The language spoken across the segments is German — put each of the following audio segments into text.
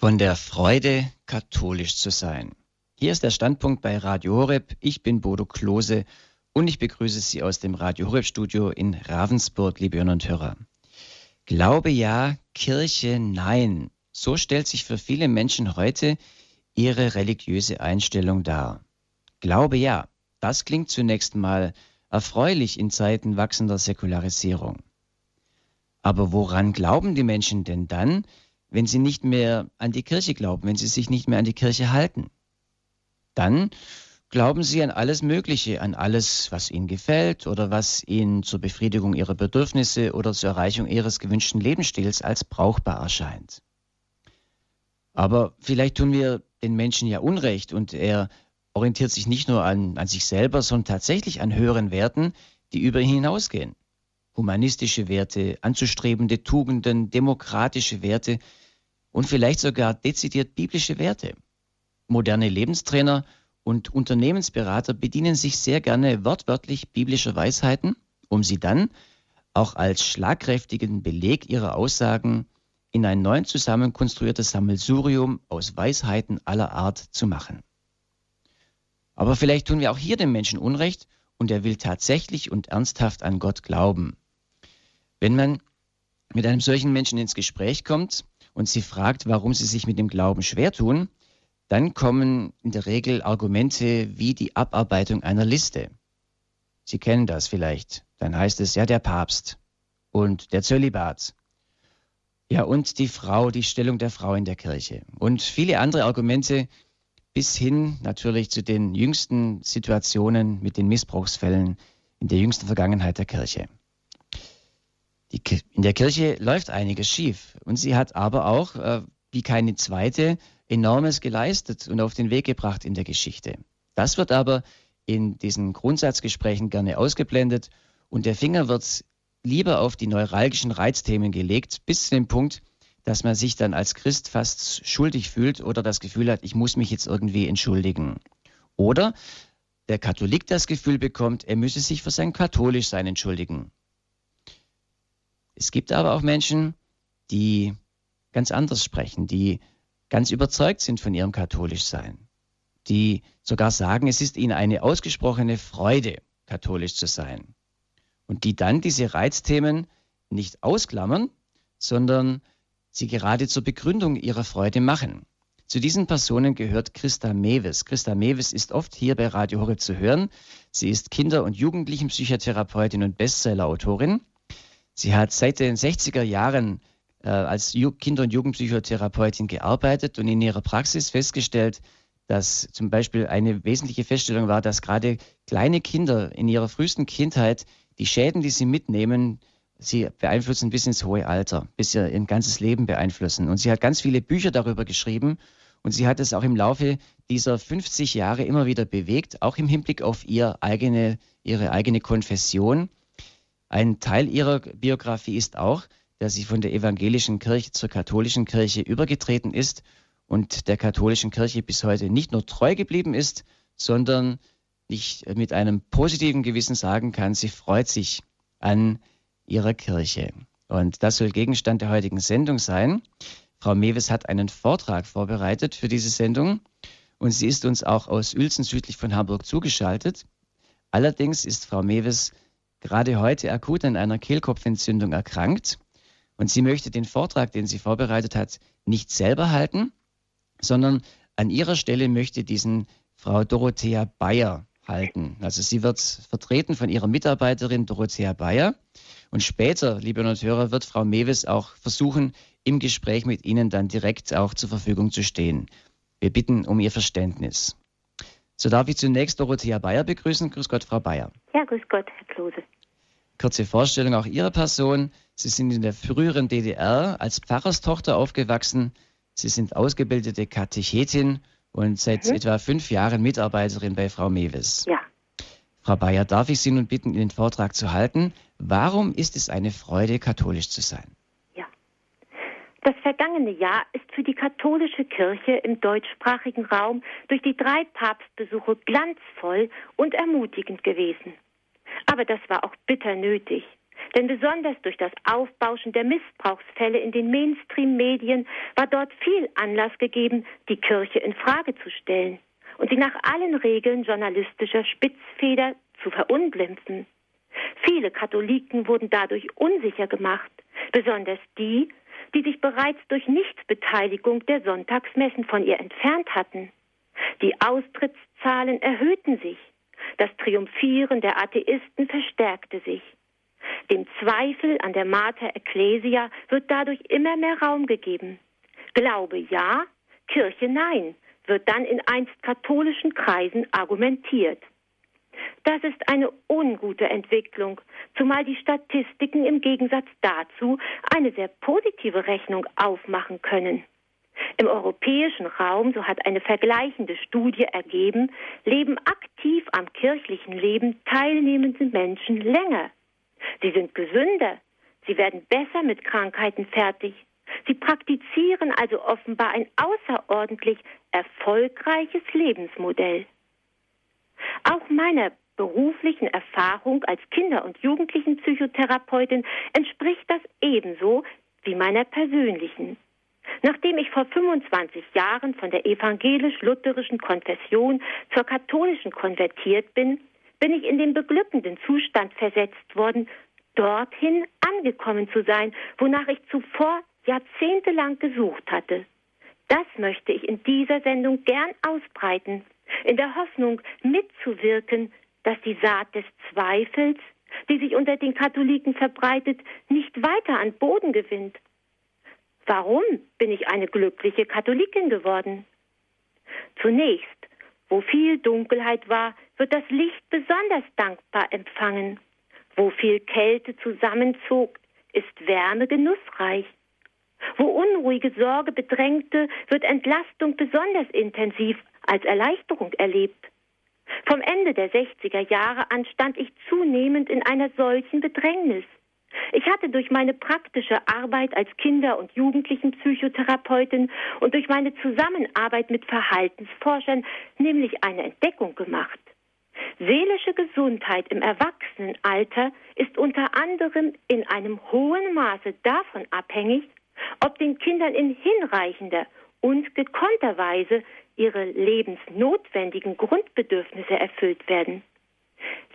Von der Freude, katholisch zu sein. Hier ist der Standpunkt bei Radio Horeb. Ich bin Bodo Klose und ich begrüße Sie aus dem Radio Horeb Studio in Ravensburg, liebe Hörer und Hörer. Glaube ja, Kirche nein. So stellt sich für viele Menschen heute ihre religiöse Einstellung dar. Glaube ja, das klingt zunächst mal erfreulich in Zeiten wachsender Säkularisierung. Aber woran glauben die Menschen denn dann, wenn sie nicht mehr an die Kirche glauben, wenn sie sich nicht mehr an die Kirche halten. Dann glauben sie an alles Mögliche, an alles, was ihnen gefällt oder was ihnen zur Befriedigung ihrer Bedürfnisse oder zur Erreichung ihres gewünschten Lebensstils als brauchbar erscheint. Aber vielleicht tun wir den Menschen ja Unrecht und er orientiert sich nicht nur an, an sich selber, sondern tatsächlich an höheren Werten, die über ihn hinausgehen humanistische Werte, anzustrebende Tugenden, demokratische Werte und vielleicht sogar dezidiert biblische Werte. Moderne Lebenstrainer und Unternehmensberater bedienen sich sehr gerne wortwörtlich biblischer Weisheiten, um sie dann auch als schlagkräftigen Beleg ihrer Aussagen in ein neu zusammenkonstruiertes Sammelsurium aus Weisheiten aller Art zu machen. Aber vielleicht tun wir auch hier dem Menschen Unrecht und er will tatsächlich und ernsthaft an Gott glauben. Wenn man mit einem solchen Menschen ins Gespräch kommt und sie fragt, warum sie sich mit dem Glauben schwer tun, dann kommen in der Regel Argumente wie die Abarbeitung einer Liste. Sie kennen das vielleicht. Dann heißt es ja der Papst und der Zölibat. Ja, und die Frau, die Stellung der Frau in der Kirche. Und viele andere Argumente bis hin natürlich zu den jüngsten Situationen mit den Missbrauchsfällen in der jüngsten Vergangenheit der Kirche. Die, in der Kirche läuft einiges schief und sie hat aber auch, äh, wie keine zweite, enormes geleistet und auf den Weg gebracht in der Geschichte. Das wird aber in diesen Grundsatzgesprächen gerne ausgeblendet und der Finger wird lieber auf die neuralgischen Reizthemen gelegt, bis zu dem Punkt, dass man sich dann als Christ fast schuldig fühlt oder das Gefühl hat, ich muss mich jetzt irgendwie entschuldigen. Oder der Katholik das Gefühl bekommt, er müsse sich für sein Katholischsein entschuldigen. Es gibt aber auch Menschen, die ganz anders sprechen, die ganz überzeugt sind von ihrem Katholischsein, die sogar sagen, es ist ihnen eine ausgesprochene Freude, katholisch zu sein. Und die dann diese Reizthemen nicht ausklammern, sondern sie gerade zur Begründung ihrer Freude machen. Zu diesen Personen gehört Christa Mewes. Christa Mewes ist oft hier bei Radio Horeb zu hören. Sie ist Kinder- und Jugendlichenpsychotherapeutin und Bestsellerautorin. Sie hat seit den 60er Jahren äh, als Kinder- und Jugendpsychotherapeutin gearbeitet und in ihrer Praxis festgestellt, dass zum Beispiel eine wesentliche Feststellung war, dass gerade kleine Kinder in ihrer frühesten Kindheit die Schäden, die sie mitnehmen, sie beeinflussen bis ins hohe Alter, bis sie ihr ganzes Leben beeinflussen. Und sie hat ganz viele Bücher darüber geschrieben und sie hat es auch im Laufe dieser 50 Jahre immer wieder bewegt, auch im Hinblick auf ihr eigene, ihre eigene Konfession. Ein Teil ihrer Biografie ist auch, dass sie von der evangelischen Kirche zur katholischen Kirche übergetreten ist und der katholischen Kirche bis heute nicht nur treu geblieben ist, sondern nicht mit einem positiven Gewissen sagen kann, sie freut sich an ihrer Kirche. Und das soll Gegenstand der heutigen Sendung sein. Frau Mewes hat einen Vortrag vorbereitet für diese Sendung und sie ist uns auch aus Uelzen südlich von Hamburg zugeschaltet. Allerdings ist Frau Mewes gerade heute akut an einer Kehlkopfentzündung erkrankt und sie möchte den Vortrag, den sie vorbereitet hat, nicht selber halten, sondern an ihrer Stelle möchte diesen Frau Dorothea Bayer halten. Also sie wird vertreten von ihrer Mitarbeiterin Dorothea Bayer. Und später, liebe Hörer, wird Frau Mewes auch versuchen, im Gespräch mit Ihnen dann direkt auch zur Verfügung zu stehen. Wir bitten um Ihr Verständnis. So darf ich zunächst Dorothea Bayer begrüßen. Grüß Gott, Frau Bayer. Ja, grüß Gott, Herr Klose. Kurze Vorstellung auch Ihrer Person. Sie sind in der früheren DDR als Pfarrerstochter aufgewachsen. Sie sind ausgebildete Katechetin und seit mhm. etwa fünf Jahren Mitarbeiterin bei Frau Mewes. Ja. Frau Bayer, darf ich Sie nun bitten, den Vortrag zu halten? Warum ist es eine Freude, katholisch zu sein? Das vergangene Jahr ist für die katholische Kirche im deutschsprachigen Raum durch die drei Papstbesuche glanzvoll und ermutigend gewesen. Aber das war auch bitter nötig. Denn besonders durch das Aufbauschen der Missbrauchsfälle in den Mainstream-Medien war dort viel Anlass gegeben, die Kirche in Frage zu stellen und sie nach allen Regeln journalistischer Spitzfeder zu verunglimpfen. Viele Katholiken wurden dadurch unsicher gemacht, besonders die, die sich bereits durch Nichtbeteiligung der Sonntagsmessen von ihr entfernt hatten. Die Austrittszahlen erhöhten sich, das Triumphieren der Atheisten verstärkte sich. Dem Zweifel an der Mater Ecclesia wird dadurch immer mehr Raum gegeben. Glaube ja, Kirche nein, wird dann in einst katholischen Kreisen argumentiert. Das ist eine ungute Entwicklung, zumal die Statistiken im Gegensatz dazu eine sehr positive Rechnung aufmachen können. Im europäischen Raum, so hat eine vergleichende Studie ergeben, leben aktiv am kirchlichen Leben teilnehmende Menschen länger. Sie sind gesünder, sie werden besser mit Krankheiten fertig. Sie praktizieren also offenbar ein außerordentlich erfolgreiches Lebensmodell. Auch meiner beruflichen Erfahrung als Kinder- und Jugendlichenpsychotherapeutin entspricht das ebenso wie meiner persönlichen. Nachdem ich vor 25 Jahren von der evangelisch-lutherischen Konfession zur katholischen konvertiert bin, bin ich in den beglückenden Zustand versetzt worden, dorthin angekommen zu sein, wonach ich zuvor jahrzehntelang gesucht hatte. Das möchte ich in dieser Sendung gern ausbreiten, in der Hoffnung mitzuwirken, dass die Saat des Zweifels, die sich unter den Katholiken verbreitet, nicht weiter an Boden gewinnt. Warum bin ich eine glückliche Katholikin geworden? Zunächst, wo viel Dunkelheit war, wird das Licht besonders dankbar empfangen. Wo viel Kälte zusammenzog, ist Wärme genussreich. Wo unruhige Sorge bedrängte, wird Entlastung besonders intensiv als Erleichterung erlebt. Vom Ende der 60er Jahre an stand ich zunehmend in einer solchen Bedrängnis. Ich hatte durch meine praktische Arbeit als Kinder- und Jugendlichenpsychotherapeutin und durch meine Zusammenarbeit mit Verhaltensforschern nämlich eine Entdeckung gemacht. Seelische Gesundheit im Erwachsenenalter ist unter anderem in einem hohen Maße davon abhängig, ob den Kindern in hinreichender und gekonnter Weise ihre lebensnotwendigen Grundbedürfnisse erfüllt werden.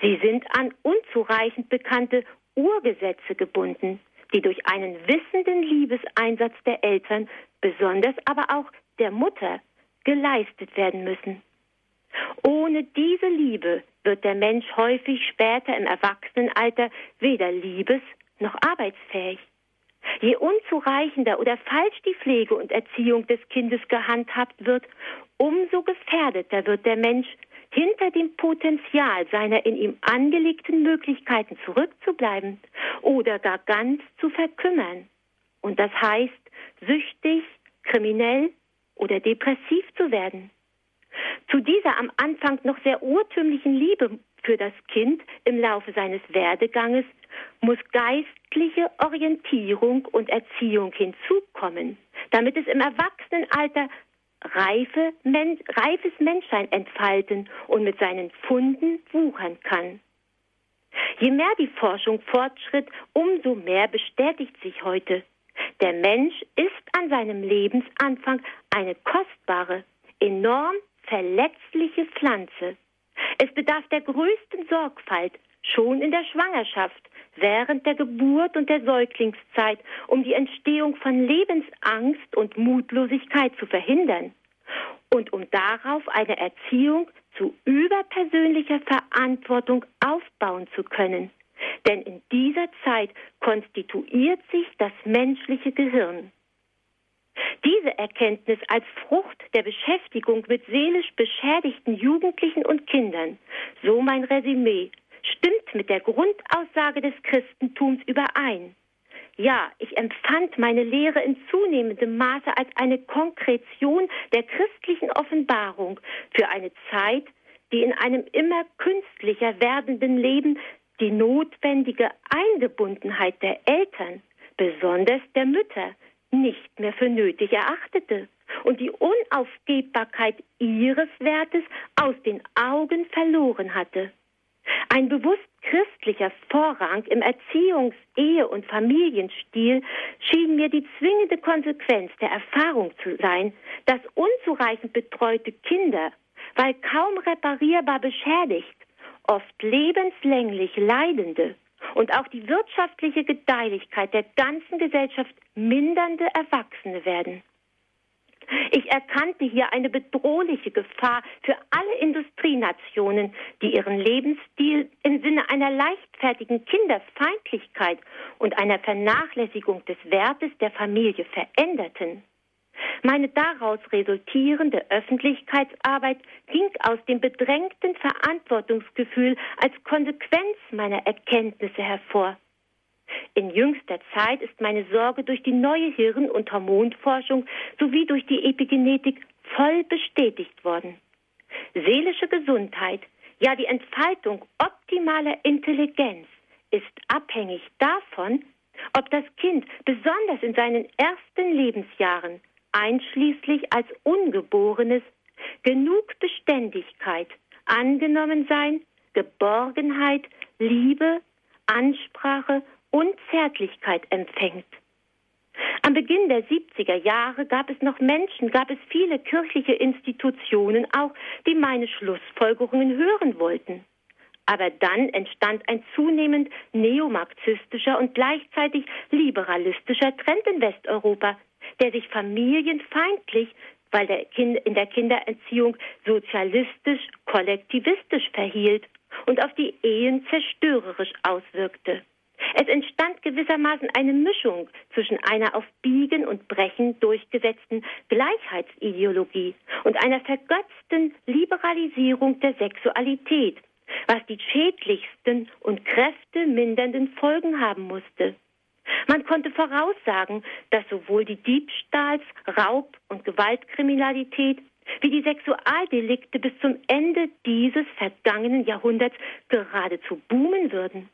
Sie sind an unzureichend bekannte Urgesetze gebunden, die durch einen wissenden Liebeseinsatz der Eltern, besonders aber auch der Mutter, geleistet werden müssen. Ohne diese Liebe wird der Mensch häufig später im Erwachsenenalter weder liebes noch arbeitsfähig. Je unzureichender oder falsch die Pflege und Erziehung des Kindes gehandhabt wird, umso gefährdeter wird der Mensch, hinter dem Potenzial seiner in ihm angelegten Möglichkeiten zurückzubleiben oder gar ganz zu verkümmern. Und das heißt, süchtig, kriminell oder depressiv zu werden. Zu dieser am Anfang noch sehr urtümlichen Liebe für das Kind im Laufe seines Werdeganges muss geistliche Orientierung und Erziehung hinzukommen, damit es im Erwachsenenalter reife, men reifes Menschsein entfalten und mit seinen Funden wuchern kann. Je mehr die Forschung fortschritt, umso mehr bestätigt sich heute, der Mensch ist an seinem Lebensanfang eine kostbare, enorm verletzliche Pflanze. Es bedarf der größten Sorgfalt schon in der Schwangerschaft, während der Geburt und der Säuglingszeit, um die Entstehung von Lebensangst und Mutlosigkeit zu verhindern und um darauf eine Erziehung zu überpersönlicher Verantwortung aufbauen zu können. Denn in dieser Zeit konstituiert sich das menschliche Gehirn. Diese Erkenntnis als Frucht der Beschäftigung mit seelisch beschädigten Jugendlichen und Kindern, so mein Resümee, stimmt mit der Grundaussage des Christentums überein. Ja, ich empfand meine Lehre in zunehmendem Maße als eine Konkretion der christlichen Offenbarung für eine Zeit, die in einem immer künstlicher werdenden Leben die notwendige Eingebundenheit der Eltern, besonders der Mütter, nicht mehr für nötig erachtete und die Unaufgebbarkeit ihres Wertes aus den Augen verloren hatte. Ein bewusst christlicher Vorrang im Erziehungs-, Ehe- und Familienstil schien mir die zwingende Konsequenz der Erfahrung zu sein, dass unzureichend betreute Kinder, weil kaum reparierbar beschädigt, oft lebenslänglich Leidende und auch die wirtschaftliche Gedeihlichkeit der ganzen Gesellschaft mindernde Erwachsene werden. Ich erkannte hier eine bedrohliche Gefahr für alle Industrienationen, die ihren Lebensstil im Sinne einer leichtfertigen Kinderfeindlichkeit und einer Vernachlässigung des Wertes der Familie veränderten. Meine daraus resultierende Öffentlichkeitsarbeit ging aus dem bedrängten Verantwortungsgefühl als Konsequenz meiner Erkenntnisse hervor. In jüngster Zeit ist meine Sorge durch die neue Hirn- und Hormonforschung sowie durch die Epigenetik voll bestätigt worden. Seelische Gesundheit, ja die Entfaltung optimaler Intelligenz ist abhängig davon, ob das Kind besonders in seinen ersten Lebensjahren, einschließlich als Ungeborenes, genug Beständigkeit, Angenommensein, Geborgenheit, Liebe, Ansprache und Zärtlichkeit empfängt. Am Beginn der 70er Jahre gab es noch Menschen, gab es viele kirchliche Institutionen auch, die meine Schlussfolgerungen hören wollten. Aber dann entstand ein zunehmend neomarxistischer und gleichzeitig liberalistischer Trend in Westeuropa, der sich familienfeindlich, weil der kind, in der Kindererziehung sozialistisch, kollektivistisch verhielt und auf die Ehen zerstörerisch auswirkte. Es entstand gewissermaßen eine Mischung zwischen einer auf Biegen und Brechen durchgesetzten Gleichheitsideologie und einer vergötzten Liberalisierung der Sexualität, was die schädlichsten und kräftemindernden Folgen haben musste. Man konnte voraussagen, dass sowohl die Diebstahls-, Raub- und Gewaltkriminalität wie die Sexualdelikte bis zum Ende dieses vergangenen Jahrhunderts geradezu boomen würden.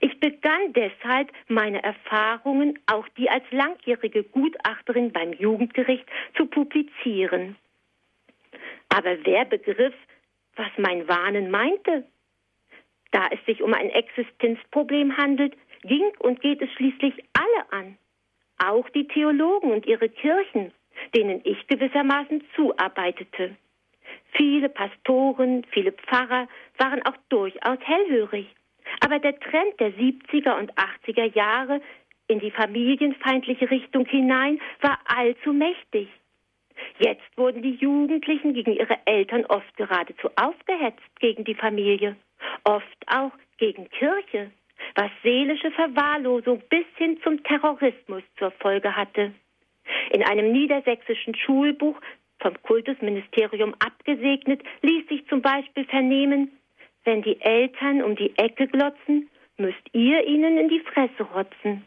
Ich begann deshalb meine Erfahrungen, auch die als langjährige Gutachterin beim Jugendgericht, zu publizieren. Aber wer begriff, was mein Wahnen meinte? Da es sich um ein Existenzproblem handelt, ging und geht es schließlich alle an, auch die Theologen und ihre Kirchen, denen ich gewissermaßen zuarbeitete. Viele Pastoren, viele Pfarrer waren auch durchaus hellhörig. Aber der Trend der 70er und 80er Jahre in die familienfeindliche Richtung hinein war allzu mächtig. Jetzt wurden die Jugendlichen gegen ihre Eltern oft geradezu aufgehetzt gegen die Familie, oft auch gegen Kirche, was seelische Verwahrlosung bis hin zum Terrorismus zur Folge hatte. In einem niedersächsischen Schulbuch vom Kultusministerium abgesegnet, ließ sich zum Beispiel vernehmen, wenn die Eltern um die Ecke glotzen, müsst ihr ihnen in die Fresse rotzen.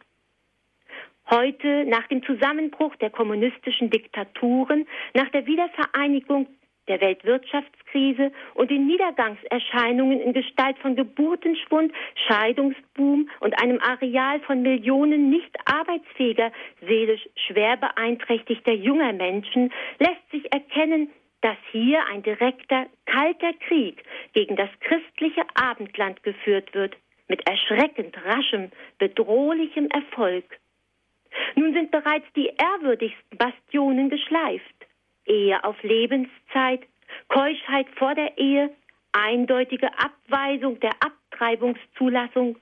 Heute, nach dem Zusammenbruch der kommunistischen Diktaturen, nach der Wiedervereinigung der Weltwirtschaftskrise und den Niedergangserscheinungen in Gestalt von Geburtenschwund, Scheidungsboom und einem Areal von Millionen nicht arbeitsfähiger, seelisch schwer beeinträchtigter junger Menschen, lässt sich erkennen, dass hier ein direkter, kalter Krieg gegen das christliche Abendland geführt wird, mit erschreckend raschem, bedrohlichem Erfolg. Nun sind bereits die ehrwürdigsten Bastionen geschleift. Ehe auf Lebenszeit, Keuschheit vor der Ehe, eindeutige Abweisung der Abtreibungszulassung,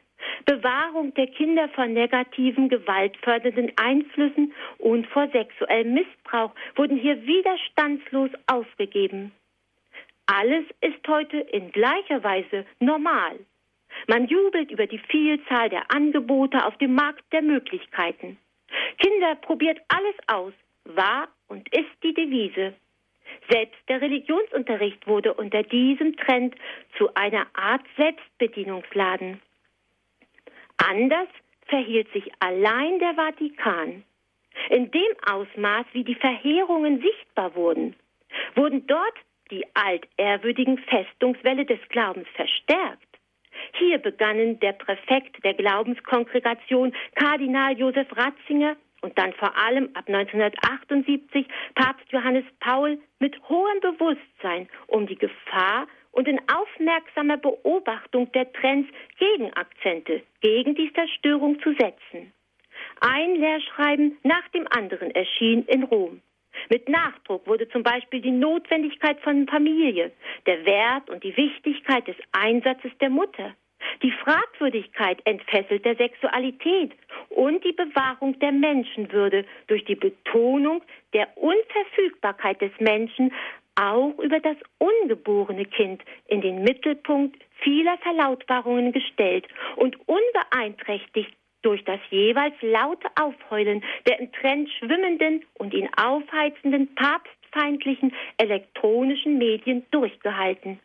Bewahrung der Kinder vor negativen, gewaltfördernden Einflüssen und vor sexuellem Missbrauch wurden hier widerstandslos aufgegeben. Alles ist heute in gleicher Weise normal. Man jubelt über die Vielzahl der Angebote auf dem Markt der Möglichkeiten. Kinder probiert alles aus, war und ist die Devise. Selbst der Religionsunterricht wurde unter diesem Trend zu einer Art Selbstbedienungsladen. Anders verhielt sich allein der Vatikan. In dem Ausmaß, wie die Verheerungen sichtbar wurden, wurden dort die altehrwürdigen Festungswelle des Glaubens verstärkt. Hier begannen der Präfekt der Glaubenskongregation, Kardinal Josef Ratzinger, und dann vor allem ab 1978 Papst Johannes Paul mit hohem Bewusstsein um die Gefahr und in aufmerksamer Beobachtung der Trends Gegenakzente gegen die Zerstörung zu setzen. Ein Lehrschreiben nach dem anderen erschien in Rom. Mit Nachdruck wurde zum Beispiel die Notwendigkeit von Familie, der Wert und die Wichtigkeit des Einsatzes der Mutter, die Fragwürdigkeit entfesselt der Sexualität und die Bewahrung der Menschenwürde durch die Betonung der Unverfügbarkeit des Menschen auch über das ungeborene Kind in den Mittelpunkt vieler Verlautbarungen gestellt und unbeeinträchtigt durch das jeweils laute Aufheulen der im Trend schwimmenden und ihn aufheizenden papstfeindlichen elektronischen Medien durchgehalten.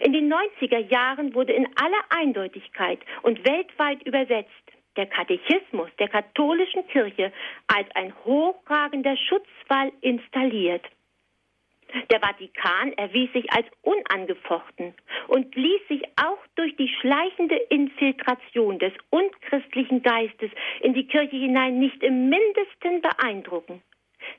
In den 90er Jahren wurde in aller Eindeutigkeit und weltweit übersetzt der Katechismus der katholischen Kirche als ein hochragender Schutzwall installiert. Der Vatikan erwies sich als unangefochten und ließ sich auch durch die schleichende Infiltration des unchristlichen Geistes in die Kirche hinein nicht im mindesten beeindrucken.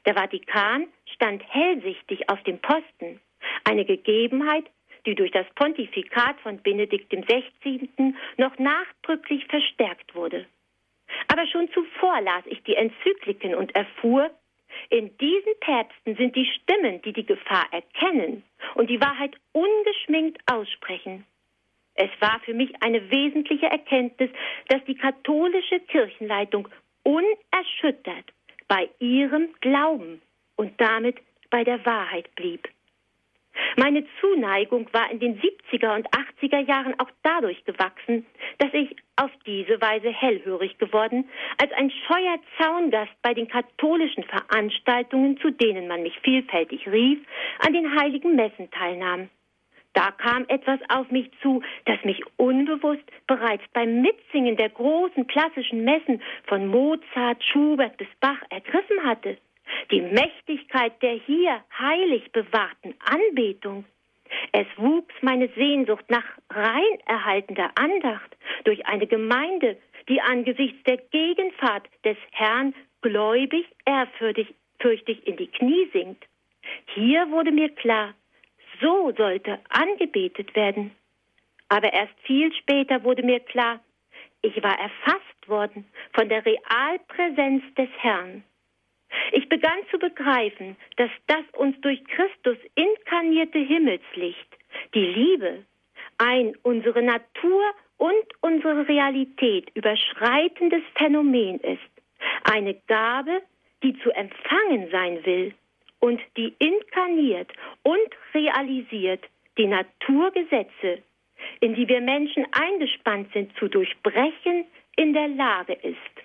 Der Vatikan stand hellsichtig auf dem Posten, eine Gegebenheit, die durch das Pontifikat von Benedikt XVI. noch nachdrücklich verstärkt wurde. Aber schon zuvor las ich die Enzykliken und erfuhr, in diesen Päpsten sind die Stimmen, die die Gefahr erkennen und die Wahrheit ungeschminkt aussprechen. Es war für mich eine wesentliche Erkenntnis, dass die katholische Kirchenleitung unerschüttert bei ihrem Glauben und damit bei der Wahrheit blieb. Meine Zuneigung war in den 70er und 80er Jahren auch dadurch gewachsen, dass ich auf diese Weise hellhörig geworden, als ein scheuer Zaungast bei den katholischen Veranstaltungen, zu denen man mich vielfältig rief, an den heiligen Messen teilnahm. Da kam etwas auf mich zu, das mich unbewusst bereits beim Mitsingen der großen klassischen Messen von Mozart, Schubert bis Bach ergriffen hatte die Mächtigkeit der hier heilig bewahrten Anbetung. Es wuchs meine Sehnsucht nach rein erhaltender Andacht durch eine Gemeinde, die angesichts der Gegenwart des Herrn gläubig, ehrfürchtig fürchtig in die Knie sinkt. Hier wurde mir klar, so sollte angebetet werden. Aber erst viel später wurde mir klar, ich war erfasst worden von der Realpräsenz des Herrn. Ich begann zu begreifen, dass das uns durch Christus inkarnierte Himmelslicht, die Liebe, ein unsere Natur und unsere Realität überschreitendes Phänomen ist, eine Gabe, die zu empfangen sein will und die inkarniert und realisiert die Naturgesetze, in die wir Menschen eingespannt sind, zu durchbrechen, in der Lage ist.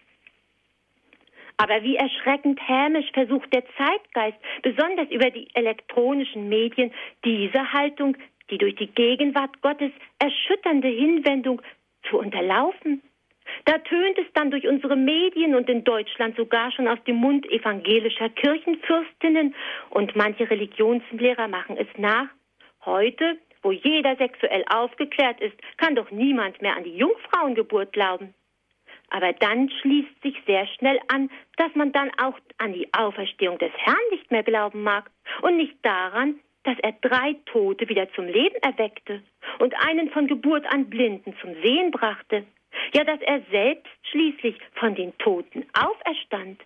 Aber wie erschreckend hämisch versucht der Zeitgeist, besonders über die elektronischen Medien, diese Haltung, die durch die Gegenwart Gottes erschütternde Hinwendung zu unterlaufen. Da tönt es dann durch unsere Medien und in Deutschland sogar schon aus dem Mund evangelischer Kirchenfürstinnen und manche Religionslehrer machen es nach. Heute, wo jeder sexuell aufgeklärt ist, kann doch niemand mehr an die Jungfrauengeburt glauben. Aber dann schließt sich sehr schnell an, dass man dann auch an die Auferstehung des Herrn nicht mehr glauben mag und nicht daran, dass er drei Tote wieder zum Leben erweckte und einen von Geburt an Blinden zum Sehen brachte, ja, dass er selbst schließlich von den Toten auferstand.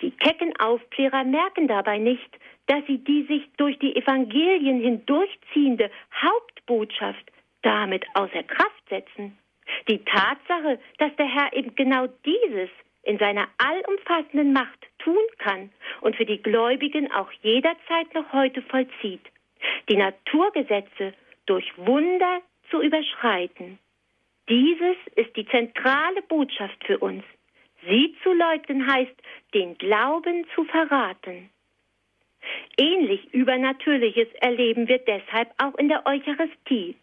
Die kecken Aufklärer merken dabei nicht, dass sie die sich durch die Evangelien hindurchziehende Hauptbotschaft damit außer Kraft setzen. Die Tatsache, dass der Herr eben genau dieses in seiner allumfassenden Macht tun kann und für die Gläubigen auch jederzeit noch heute vollzieht, die Naturgesetze durch Wunder zu überschreiten. Dieses ist die zentrale Botschaft für uns. Sie zu leugnen heißt, den Glauben zu verraten. Ähnlich Übernatürliches erleben wir deshalb auch in der Eucharistie.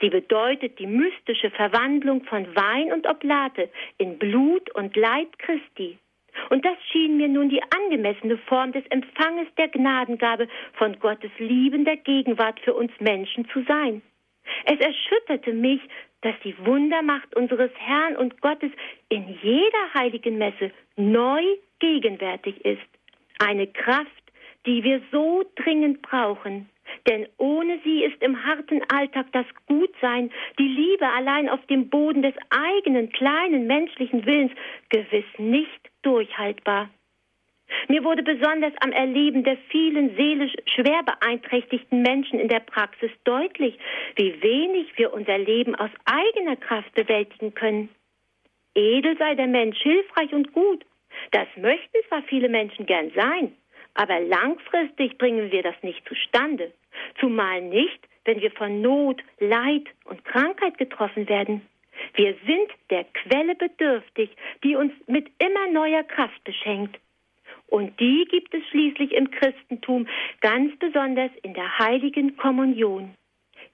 Sie bedeutet die mystische Verwandlung von Wein und Oblate in Blut und Leib Christi. Und das schien mir nun die angemessene Form des Empfanges der Gnadengabe von Gottes liebender Gegenwart für uns Menschen zu sein. Es erschütterte mich, dass die Wundermacht unseres Herrn und Gottes in jeder heiligen Messe neu gegenwärtig ist. Eine Kraft, die wir so dringend brauchen, Denn ohne sie ist im harten Alltag das Gutsein, die Liebe allein auf dem Boden des eigenen kleinen menschlichen Willens gewiss nicht durchhaltbar. Mir wurde besonders am Erleben der vielen seelisch schwer beeinträchtigten Menschen in der Praxis deutlich, wie wenig wir unser Leben aus eigener Kraft bewältigen können. Edel sei der Mensch, hilfreich und gut. Das möchten zwar viele Menschen gern sein, aber langfristig bringen wir das nicht zustande. Zumal nicht, wenn wir von Not, Leid und Krankheit getroffen werden. Wir sind der Quelle bedürftig, die uns mit immer neuer Kraft beschenkt. Und die gibt es schließlich im Christentum, ganz besonders in der heiligen Kommunion.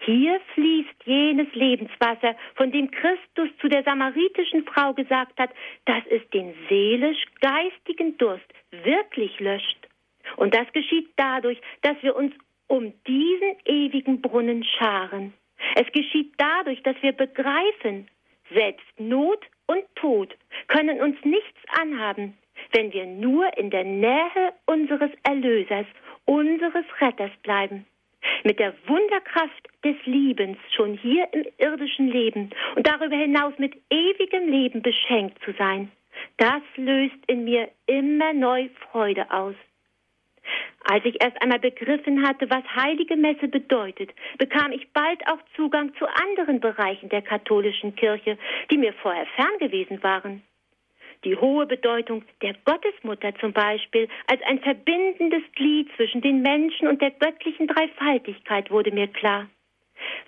Hier fließt jenes Lebenswasser, von dem Christus zu der samaritischen Frau gesagt hat, dass es den seelisch-geistigen Durst wirklich löscht. Und das geschieht dadurch, dass wir uns um diesen ewigen Brunnen scharen. Es geschieht dadurch, dass wir begreifen, selbst Not und Tod können uns nichts anhaben, wenn wir nur in der Nähe unseres Erlösers, unseres Retters bleiben. Mit der Wunderkraft des Liebens schon hier im irdischen Leben und darüber hinaus mit ewigem Leben beschenkt zu sein, das löst in mir immer neu Freude aus. Als ich erst einmal begriffen hatte, was heilige Messe bedeutet, bekam ich bald auch Zugang zu anderen Bereichen der katholischen Kirche, die mir vorher fern gewesen waren. Die hohe Bedeutung der Gottesmutter zum Beispiel als ein verbindendes Glied zwischen den Menschen und der göttlichen Dreifaltigkeit wurde mir klar.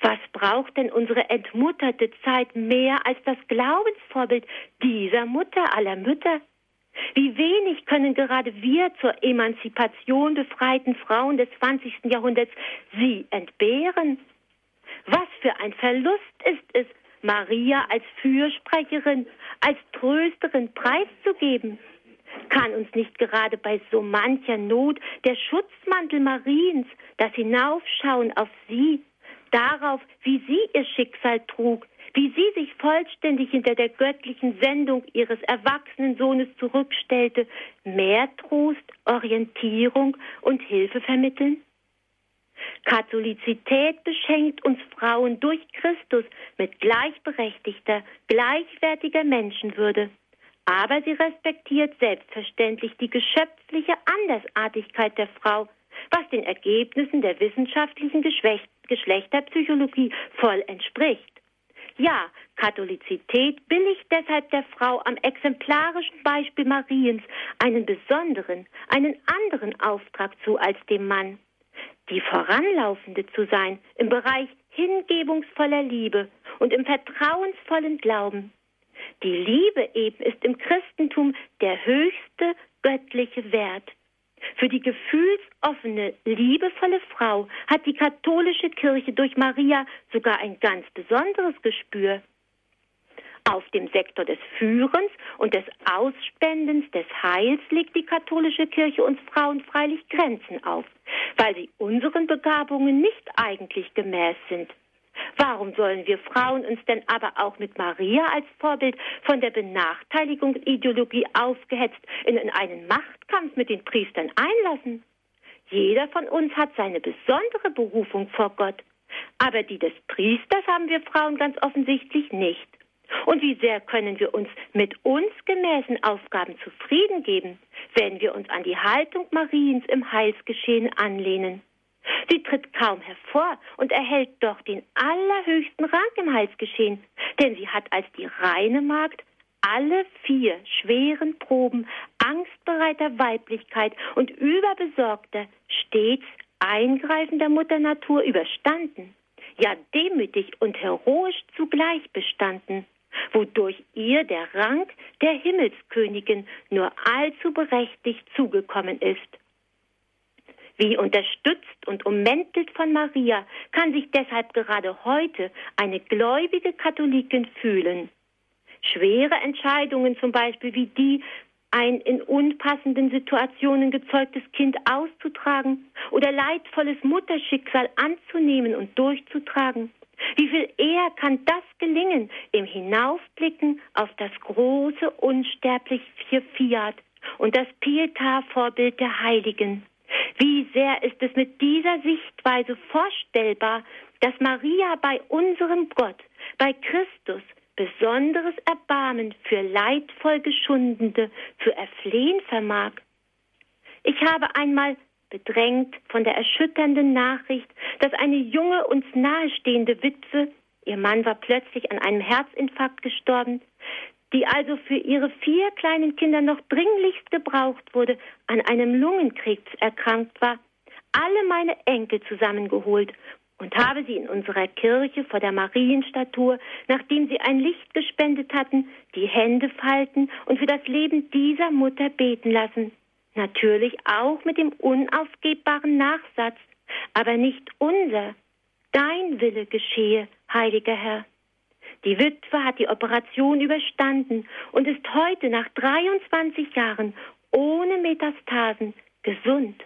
Was braucht denn unsere entmutterte Zeit mehr als das Glaubensvorbild dieser Mutter aller Mütter? Wie wenig können gerade wir zur Emanzipation befreiten Frauen des 20. Jahrhunderts sie entbehren? Was für ein Verlust ist es, Maria als Fürsprecherin, als Trösterin preiszugeben? Kann uns nicht gerade bei so mancher Not der Schutzmantel Mariens, das Hinaufschauen auf sie, darauf, wie sie ihr Schicksal trug, wie sie sich vollständig hinter der göttlichen Sendung ihres erwachsenen Sohnes zurückstellte, mehr Trost, Orientierung und Hilfe vermitteln? Katholizität beschenkt uns Frauen durch Christus mit gleichberechtigter, gleichwertiger Menschenwürde. Aber sie respektiert selbstverständlich die geschöpfliche Andersartigkeit der Frau, was den Ergebnissen der wissenschaftlichen Geschlechterpsychologie voll entspricht. Ja, Katholizität billigt deshalb der Frau am exemplarischen Beispiel Mariens einen besonderen, einen anderen Auftrag zu als dem Mann. Die Voranlaufende zu sein im Bereich hingebungsvoller Liebe und im vertrauensvollen Glauben. Die Liebe eben ist im Christentum der höchste göttliche Wert. Für die gefühlsoffene, liebevolle Frau hat die katholische Kirche durch Maria sogar ein ganz besonderes Gespür. Auf dem Sektor des Führens und des Ausspendens des Heils legt die katholische Kirche uns Frauen freilich Grenzen auf, weil sie unseren Begabungen nicht eigentlich gemäß sind. Warum sollen wir Frauen uns denn aber auch mit Maria als Vorbild von der Benachteiligungsideologie aufgehetzt in einen Machtkampf mit den Priestern einlassen? Jeder von uns hat seine besondere Berufung vor Gott. Aber die des Priesters haben wir Frauen ganz offensichtlich nicht. Und wie sehr können wir uns mit uns gemäßen Aufgaben zufrieden geben, wenn wir uns an die Haltung Mariens im Heilsgeschehen anlehnen? Sie tritt kaum hervor und erhält doch den allerhöchsten Rang im Heilsgeschehen, denn sie hat als die reine Magd alle vier schweren Proben angstbereiter Weiblichkeit und überbesorgter, stets eingreifender Mutter Natur überstanden, ja demütig und heroisch zugleich bestanden, wodurch ihr der Rang der Himmelskönigin nur allzu berechtigt zugekommen ist. Wie unterstützt und ummäntelt von Maria kann sich deshalb gerade heute eine gläubige Katholikin fühlen. Schwere Entscheidungen zum Beispiel wie die, ein in unpassenden Situationen gezeugtes Kind auszutragen oder leidvolles Mutterschicksal anzunehmen und durchzutragen. Wie viel eher kann das gelingen im Hinaufblicken auf das große unsterbliche Fiat und das Pietà-Vorbild der Heiligen? Wie sehr ist es mit dieser Sichtweise vorstellbar, dass Maria bei unserem Gott, bei Christus, besonderes Erbarmen für leidvoll Geschundene zu erflehen vermag. Ich habe einmal bedrängt von der erschütternden Nachricht, dass eine junge, uns nahestehende Witwe, ihr Mann war plötzlich an einem Herzinfarkt gestorben, die also für ihre vier kleinen Kinder noch dringlichst gebraucht wurde, an einem Lungenkrebs erkrankt war, alle meine Enkel zusammengeholt und habe sie in unserer Kirche vor der Marienstatue, nachdem sie ein Licht gespendet hatten, die Hände falten und für das Leben dieser Mutter beten lassen. Natürlich auch mit dem unaufgebbaren Nachsatz, aber nicht unser. Dein Wille geschehe, heiliger Herr. Die Witwe hat die Operation überstanden und ist heute nach 23 Jahren ohne Metastasen gesund.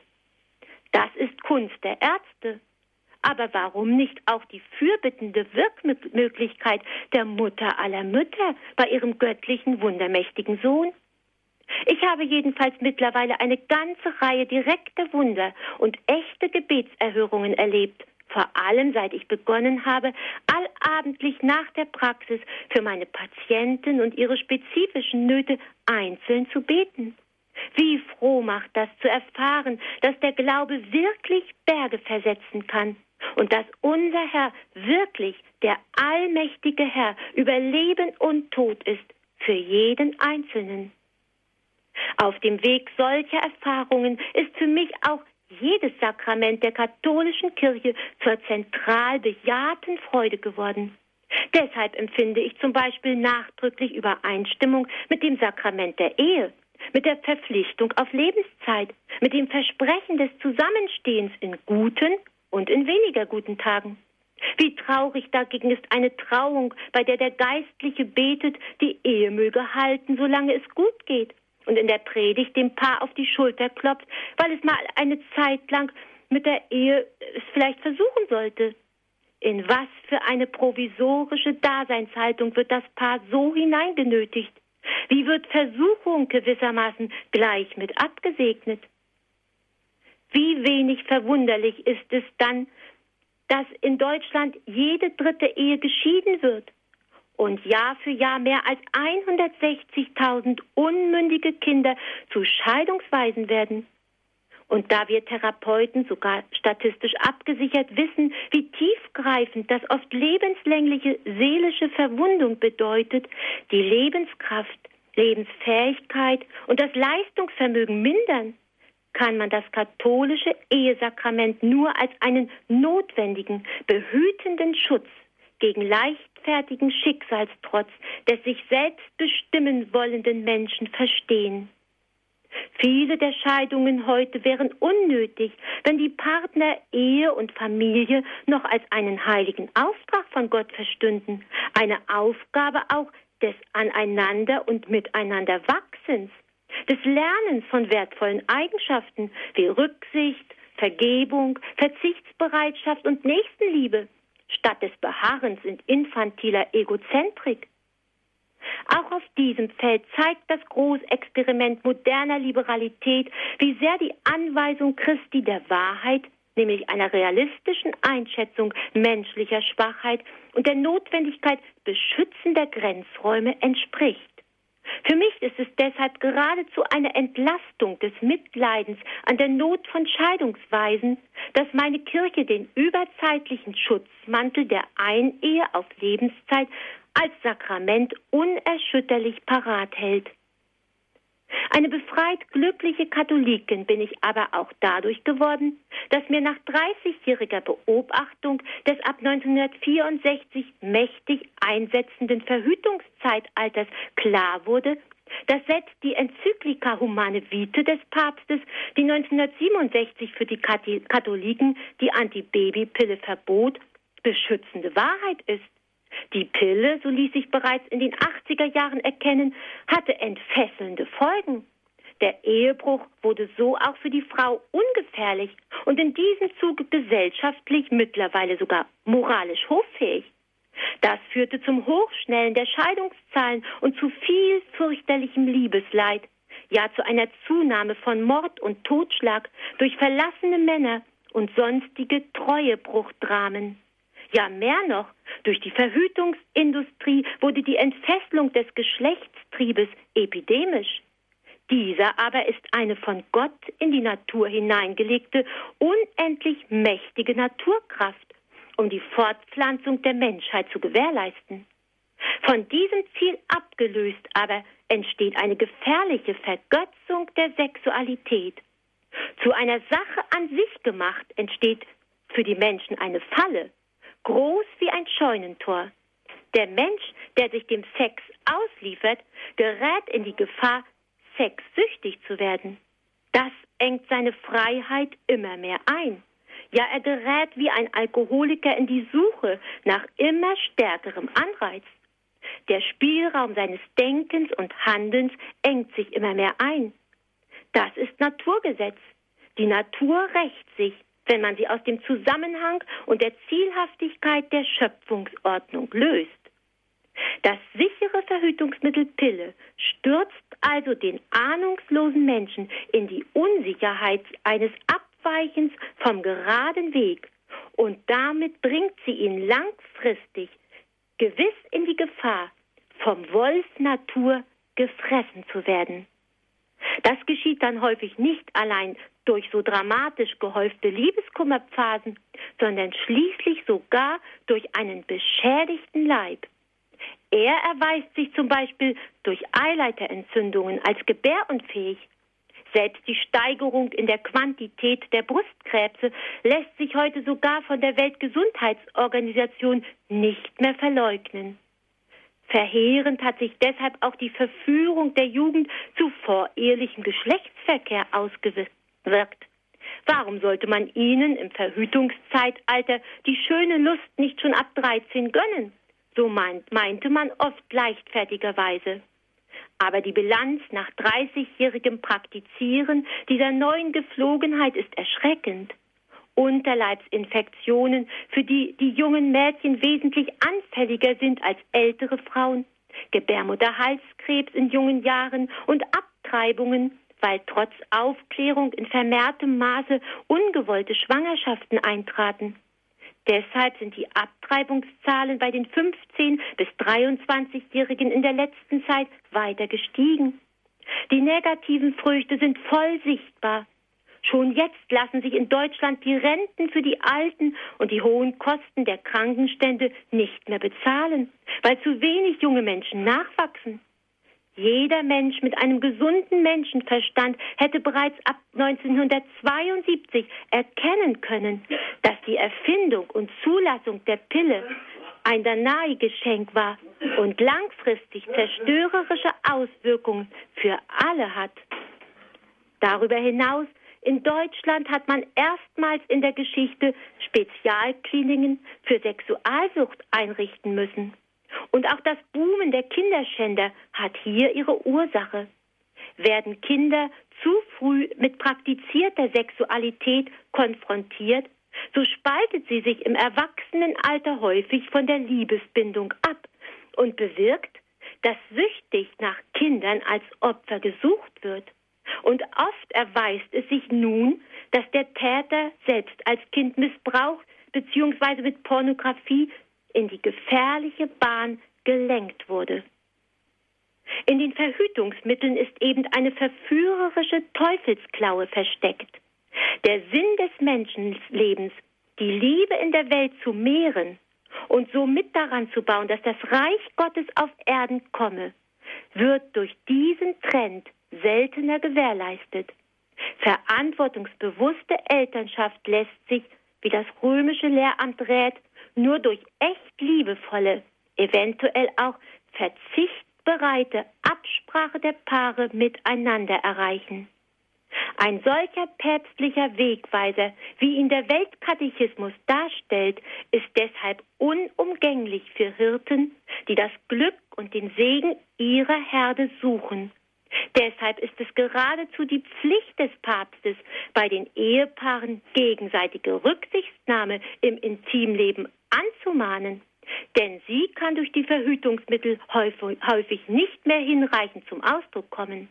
Das ist Kunst der Ärzte. Aber warum nicht auch die fürbittende Wirkmöglichkeit der Mutter aller Mütter bei ihrem göttlichen, wundermächtigen Sohn? Ich habe jedenfalls mittlerweile eine ganze Reihe direkter Wunder und echte Gebetserhörungen erlebt, vor allem seit ich begonnen habe, allabendlich nach der Praxis für meine Patienten und ihre spezifischen Nöte einzeln zu beten. Wie froh macht das zu erfahren, dass der Glaube wirklich Berge versetzen kann und dass unser Herr wirklich der allmächtige Herr über Leben und Tod ist für jeden Einzelnen. Auf dem Weg solcher Erfahrungen ist für mich auch jedes Sakrament der katholischen Kirche zur zentral bejahten Freude geworden. Deshalb empfinde ich zum Beispiel nachdrücklich Übereinstimmung mit dem Sakrament der Ehe, mit der Verpflichtung auf Lebenszeit, mit dem Versprechen des Zusammenstehens in guten und in weniger guten Tagen. Wie traurig dagegen ist eine Trauung, bei der der Geistliche betet, die Ehe möge halten, solange es gut geht, und in der Predigt dem Paar auf die Schulter klopft, weil es mal eine Zeit lang mit der Ehe es vielleicht versuchen sollte. In was für eine provisorische Daseinshaltung wird das Paar so hineingenötigt? Wie wird Versuchung gewissermaßen gleich mit abgesegnet? Wie wenig verwunderlich ist es dann, dass in Deutschland jede dritte Ehe geschieden wird und Jahr für Jahr mehr als 160.000 unmündige Kinder zu Scheidungsweisen werden. Und da wir Therapeuten sogar statistisch abgesichert wissen, wie tiefgreifend das oft lebenslängliche seelische Verwundung bedeutet, die Lebenskraft, Lebensfähigkeit und das Leistungsvermögen mindern, kann man das katholische Ehesakrament nur als einen notwendigen, behütenden Schutz gegen leichtfertigen Schicksalstrotz des sich selbst bestimmen wollenden Menschen verstehen. Viele der Scheidungen heute wären unnötig, wenn die Partner Ehe und Familie noch als einen heiligen Auftrag von Gott verstünden, eine Aufgabe auch des Aneinander und Miteinander Wachsens, des Lernens von wertvollen Eigenschaften wie Rücksicht, Vergebung, Verzichtsbereitschaft und Nächstenliebe, statt des Beharrens in infantiler Egozentrik. Auch auf diesem Feld zeigt das Großexperiment moderner Liberalität, wie sehr die Anweisung Christi der Wahrheit, nämlich einer realistischen Einschätzung menschlicher Schwachheit und der Notwendigkeit beschützender Grenzräume entspricht. Für mich ist es deshalb geradezu eine Entlastung des Mitleidens an der Not von Scheidungsweisen, dass meine Kirche den überzeitlichen Schutzmantel der Einehe auf Lebenszeit als Sakrament unerschütterlich parat hält. Eine befreit glückliche Katholikin bin ich aber auch dadurch geworden, dass mir nach 30-jähriger Beobachtung des ab 1964 mächtig einsetzenden Verhütungszeitalters klar wurde, dass selbst die Enzyklika Humane Vitae des Papstes, die 1967 für die Katholiken die Antibabypille verbot, beschützende Wahrheit ist. Die Pille, so ließ sich bereits in den 80er Jahren erkennen, hatte entfesselnde Folgen. Der Ehebruch wurde so auch für die Frau ungefährlich und in diesem Zuge gesellschaftlich mittlerweile sogar moralisch hoffähig. Das führte zum Hochschnellen der Scheidungszahlen und zu viel fürchterlichem Liebesleid. ja zu einer Zunahme von Mord und Totschlag durch verlassene Männer und sonstige Treuebruchdramen. Ja, mehr noch, durch die Verhütungsindustrie wurde die Entfesselung des Geschlechtstriebes epidemisch. Dieser aber ist eine von Gott in die Natur hineingelegte, unendlich mächtige Naturkraft, um die Fortpflanzung der Menschheit zu gewährleisten. Von diesem Ziel abgelöst aber entsteht eine gefährliche Vergötzung der Sexualität. Zu einer Sache an sich gemacht entsteht für die Menschen eine Falle, groß wie ein Scheunentor. Der Mensch, der sich dem Sex ausliefert, gerät in die Gefahr, sexsüchtig zu werden. Das engt seine Freiheit immer mehr ein. Ja, er gerät wie ein Alkoholiker in die Suche nach immer stärkerem Anreiz. Der Spielraum seines Denkens und Handelns engt sich immer mehr ein. Das ist Naturgesetz. Die Natur rächt sich, wenn man sie aus dem Zusammenhang und der Zielhaftigkeit der Schöpfungsordnung löst. Das sichere Verhütungsmittel Pille stürzt also den ahnungslosen Menschen in die Unsicherheit eines Abweichens vom geraden Weg und damit bringt sie ihn langfristig gewiss in die Gefahr, vom Wolf Natur gefressen zu werden. Das geschieht dann häufig nicht allein durch so dramatisch gehäufte Liebeskummerphasen, sondern schließlich sogar durch einen beschädigten Leib. Er erweist sich zum Beispiel durch Eileiterentzündungen als gebärunfähig. Selbst die Steigerung in der Quantität der Brustkrebse lässt sich heute sogar von der Weltgesundheitsorganisation nicht mehr verleugnen. Verheerend hat sich deshalb auch die Verführung der Jugend zu vorehelichem Geschlechtsverkehr ausgewirkt. Warum sollte man ihnen im Verhütungszeitalter die schöne Lust nicht schon ab 13 gönnen? So meint, meinte man oft leichtfertigerweise. Aber die Bilanz nach 30-jährigem Praktizieren dieser neuen Geflogenheit ist erschreckend. Unterleibsinfektionen, für die die jungen Mädchen wesentlich anfälliger sind als ältere Frauen, Gebärmutterhalskrebs in jungen Jahren und Abtreibungen, weil trotz Aufklärung in vermehrtem Maße ungewollte Schwangerschaften eintraten. Deshalb sind die Abtreibungszahlen bei den 15 bis 23-Jährigen in der letzten Zeit weiter gestiegen. Die negativen Früchte sind voll sichtbar. Schon jetzt lassen sich in Deutschland die Renten für die Alten und die hohen Kosten der Krankenstände nicht mehr bezahlen, weil zu wenig junge Menschen nachwachsen. Jeder Mensch mit einem gesunden Menschenverstand hätte bereits ab 1972 erkennen können, dass die Erfindung und Zulassung der Pille ein Danai-Geschenk war und langfristig zerstörerische Auswirkungen für alle hat. Darüber hinaus in Deutschland hat man erstmals in der Geschichte Spezialkliniken für Sexualsucht einrichten müssen. Und auch das Boomen der Kinderschänder hat hier ihre Ursache. Werden Kinder zu früh mit praktizierter Sexualität konfrontiert, so spaltet sie sich im Erwachsenenalter häufig von der Liebesbindung ab und bewirkt, dass süchtig nach Kindern als Opfer gesucht wird. Und oft erweist es sich nun, dass der Täter selbst als Kind missbraucht bzw. mit Pornografie in die gefährliche Bahn gelenkt wurde. In den Verhütungsmitteln ist eben eine verführerische Teufelsklaue versteckt. Der Sinn des Menschenlebens, die Liebe in der Welt zu mehren und so mit daran zu bauen, dass das Reich Gottes auf Erden komme, wird durch diesen Trend seltener gewährleistet. Verantwortungsbewusste Elternschaft lässt sich, wie das römische Lehramt rät, nur durch echt liebevolle, eventuell auch verzichtbereite Absprache der Paare miteinander erreichen. Ein solcher päpstlicher Wegweiser, wie ihn der Weltkatechismus darstellt, ist deshalb unumgänglich für Hirten, die das Glück und den Segen ihrer Herde suchen Deshalb ist es geradezu die Pflicht des Papstes, bei den Ehepaaren gegenseitige Rücksichtnahme im Intimleben anzumahnen. Denn sie kann durch die Verhütungsmittel häufig nicht mehr hinreichend zum Ausdruck kommen.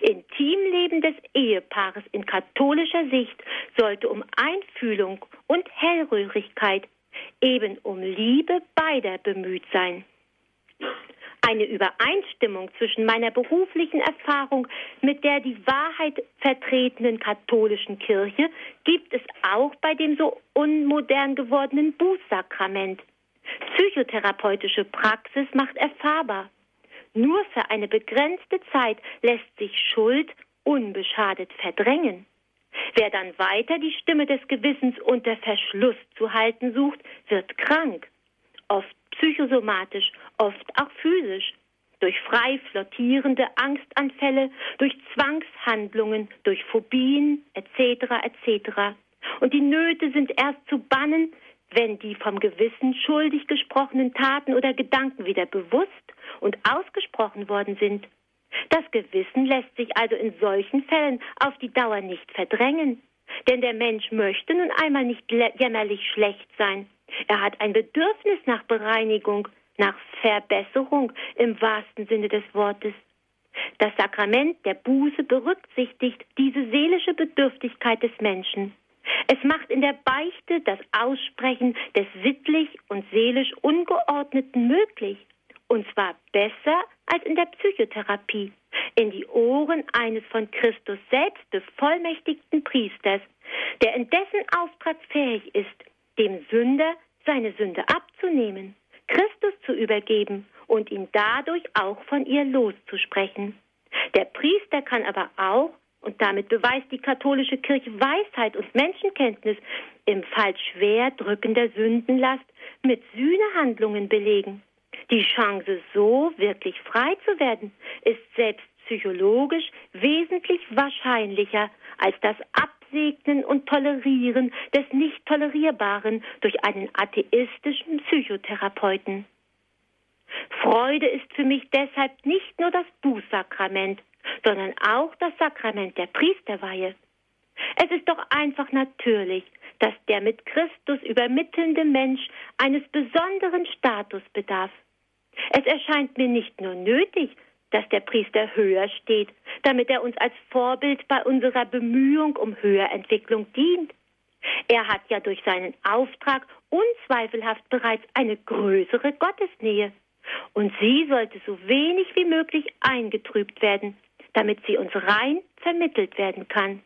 Intimleben des Ehepaares in katholischer Sicht sollte um Einfühlung und Hellröhrigkeit, eben um Liebe beider bemüht sein. Eine Übereinstimmung zwischen meiner beruflichen Erfahrung mit der die Wahrheit vertretenen katholischen Kirche gibt es auch bei dem so unmodern gewordenen Bußsakrament. Psychotherapeutische Praxis macht erfahrbar. Nur für eine begrenzte Zeit lässt sich Schuld unbeschadet verdrängen. Wer dann weiter die Stimme des Gewissens unter Verschluss zu halten sucht, wird krank. Oft psychosomatisch, oft auch physisch. Durch frei flottierende Angstanfälle, durch Zwangshandlungen, durch Phobien etc. etc. Und die Nöte sind erst zu bannen, wenn die vom Gewissen schuldig gesprochenen Taten oder Gedanken wieder bewusst und ausgesprochen worden sind. Das Gewissen lässt sich also in solchen Fällen auf die Dauer nicht verdrängen. Denn der Mensch möchte nun einmal nicht jämmerlich schlecht sein. Er hat ein Bedürfnis nach Bereinigung, nach Verbesserung im wahrsten Sinne des Wortes. Das Sakrament der Buße berücksichtigt diese seelische Bedürftigkeit des Menschen. Es macht in der Beichte das Aussprechen des sittlich und seelisch Ungeordneten möglich. Und zwar besser als in der Psychotherapie. In die Ohren eines von Christus selbst bevollmächtigten Priesters, der in dessen Auftrag fähig ist, dem Sünder seine Sünde abzunehmen, Christus zu übergeben und ihn dadurch auch von ihr loszusprechen. Der Priester kann aber auch und damit beweist die katholische Kirche Weisheit und Menschenkenntnis im Fall schwer drückender Sündenlast mit Sühnehandlungen belegen. Die Chance, so wirklich frei zu werden, ist selbst psychologisch wesentlich wahrscheinlicher als das Absegnen und Tolerieren des Nicht-Tolerierbaren durch einen atheistischen Psychotherapeuten. Freude ist für mich deshalb nicht nur das Bußsakrament, sondern auch das Sakrament der Priesterweihe. Es ist doch einfach natürlich, dass der mit Christus übermittelnde Mensch eines besonderen Status bedarf. Es erscheint mir nicht nur nötig, dass der Priester höher steht, damit er uns als Vorbild bei unserer Bemühung um Höherentwicklung dient. Er hat ja durch seinen Auftrag unzweifelhaft bereits eine größere Gottesnähe. Und sie sollte so wenig wie möglich eingetrübt werden, damit sie uns rein vermittelt werden kann.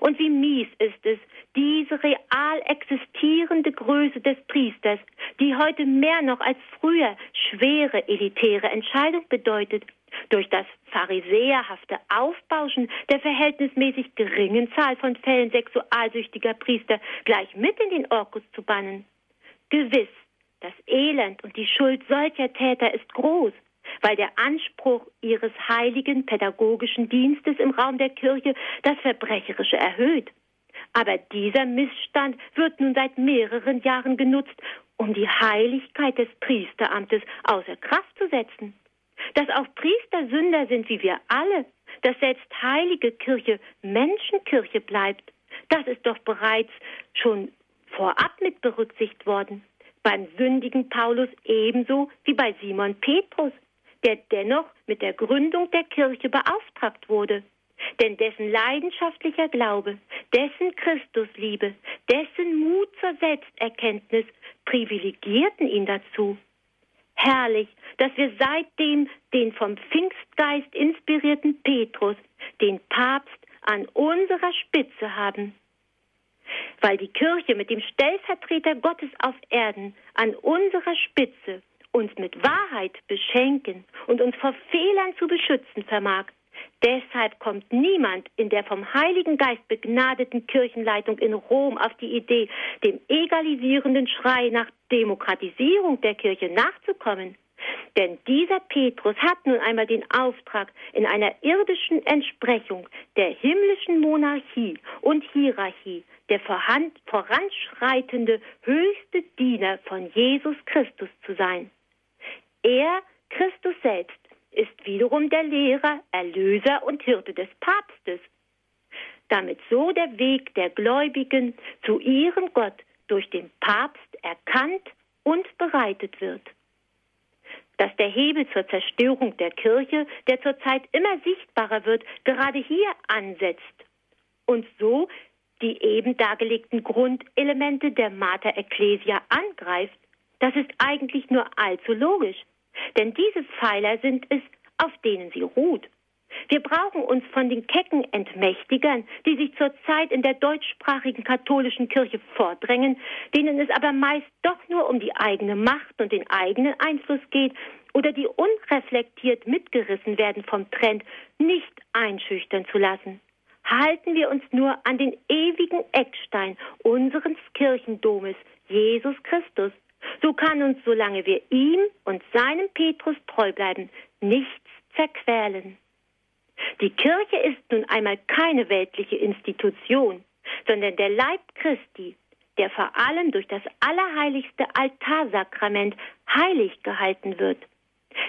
Und wie mies ist es, diese real existierende Größe des Priesters, die heute mehr noch als früher schwere elitäre Entscheidung bedeutet, durch das pharisäerhafte Aufbauschen der verhältnismäßig geringen Zahl von Fällen sexualsüchtiger Priester gleich mit in den Orkus zu bannen. Gewiss, das Elend und die Schuld solcher Täter ist groß, weil der Anspruch ihres heiligen pädagogischen Dienstes im Raum der Kirche das Verbrecherische erhöht. Aber dieser Missstand wird nun seit mehreren Jahren genutzt, um die Heiligkeit des Priesteramtes außer Kraft zu setzen. Dass auch Priester Sünder sind wie wir alle, dass selbst heilige Kirche Menschenkirche bleibt, das ist doch bereits schon vorab mit berücksichtigt worden. Beim sündigen Paulus ebenso wie bei Simon Petrus der dennoch mit der Gründung der Kirche beauftragt wurde. Denn dessen leidenschaftlicher Glaube, dessen Christusliebe, dessen Mut zur Selbsterkenntnis privilegierten ihn dazu. Herrlich, dass wir seitdem den vom Pfingstgeist inspirierten Petrus, den Papst, an unserer Spitze haben. Weil die Kirche mit dem Stellvertreter Gottes auf Erden an unserer Spitze uns mit Wahrheit beschenken und uns vor Fehlern zu beschützen vermag. Deshalb kommt niemand in der vom Heiligen Geist begnadeten Kirchenleitung in Rom auf die Idee, dem egalisierenden Schrei nach Demokratisierung der Kirche nachzukommen. Denn dieser Petrus hat nun einmal den Auftrag, in einer irdischen Entsprechung der himmlischen Monarchie und Hierarchie der voranschreitende höchste Diener von Jesus Christus zu sein. Er, Christus selbst, ist wiederum der Lehrer, Erlöser und Hirte des Papstes, damit so der Weg der Gläubigen zu ihrem Gott durch den Papst erkannt und bereitet wird. dass der Hebel zur Zerstörung der Kirche, der zurzeit immer sichtbarer wird, gerade hier ansetzt und so die eben dargelegten Grundelemente der Mater Ecclesia angreift, das ist eigentlich nur allzu logisch. Denn diese Pfeiler sind es, auf denen sie ruht. Wir brauchen uns von den kecken Entmächtigern, die sich zurzeit in der deutschsprachigen katholischen Kirche vordrängen, denen es aber meist doch nur um die eigene Macht und den eigenen Einfluss geht oder die unreflektiert mitgerissen werden vom Trend, nicht einschüchtern zu lassen. Halten wir uns nur an den ewigen Eckstein unseres Kirchendomes, Jesus Christus. So kann uns, solange wir ihm und seinem Petrus treu bleiben, nichts zerquälen. Die Kirche ist nun einmal keine weltliche Institution, sondern der Leib Christi, der vor allem durch das allerheiligste Altarsakrament heilig gehalten wird.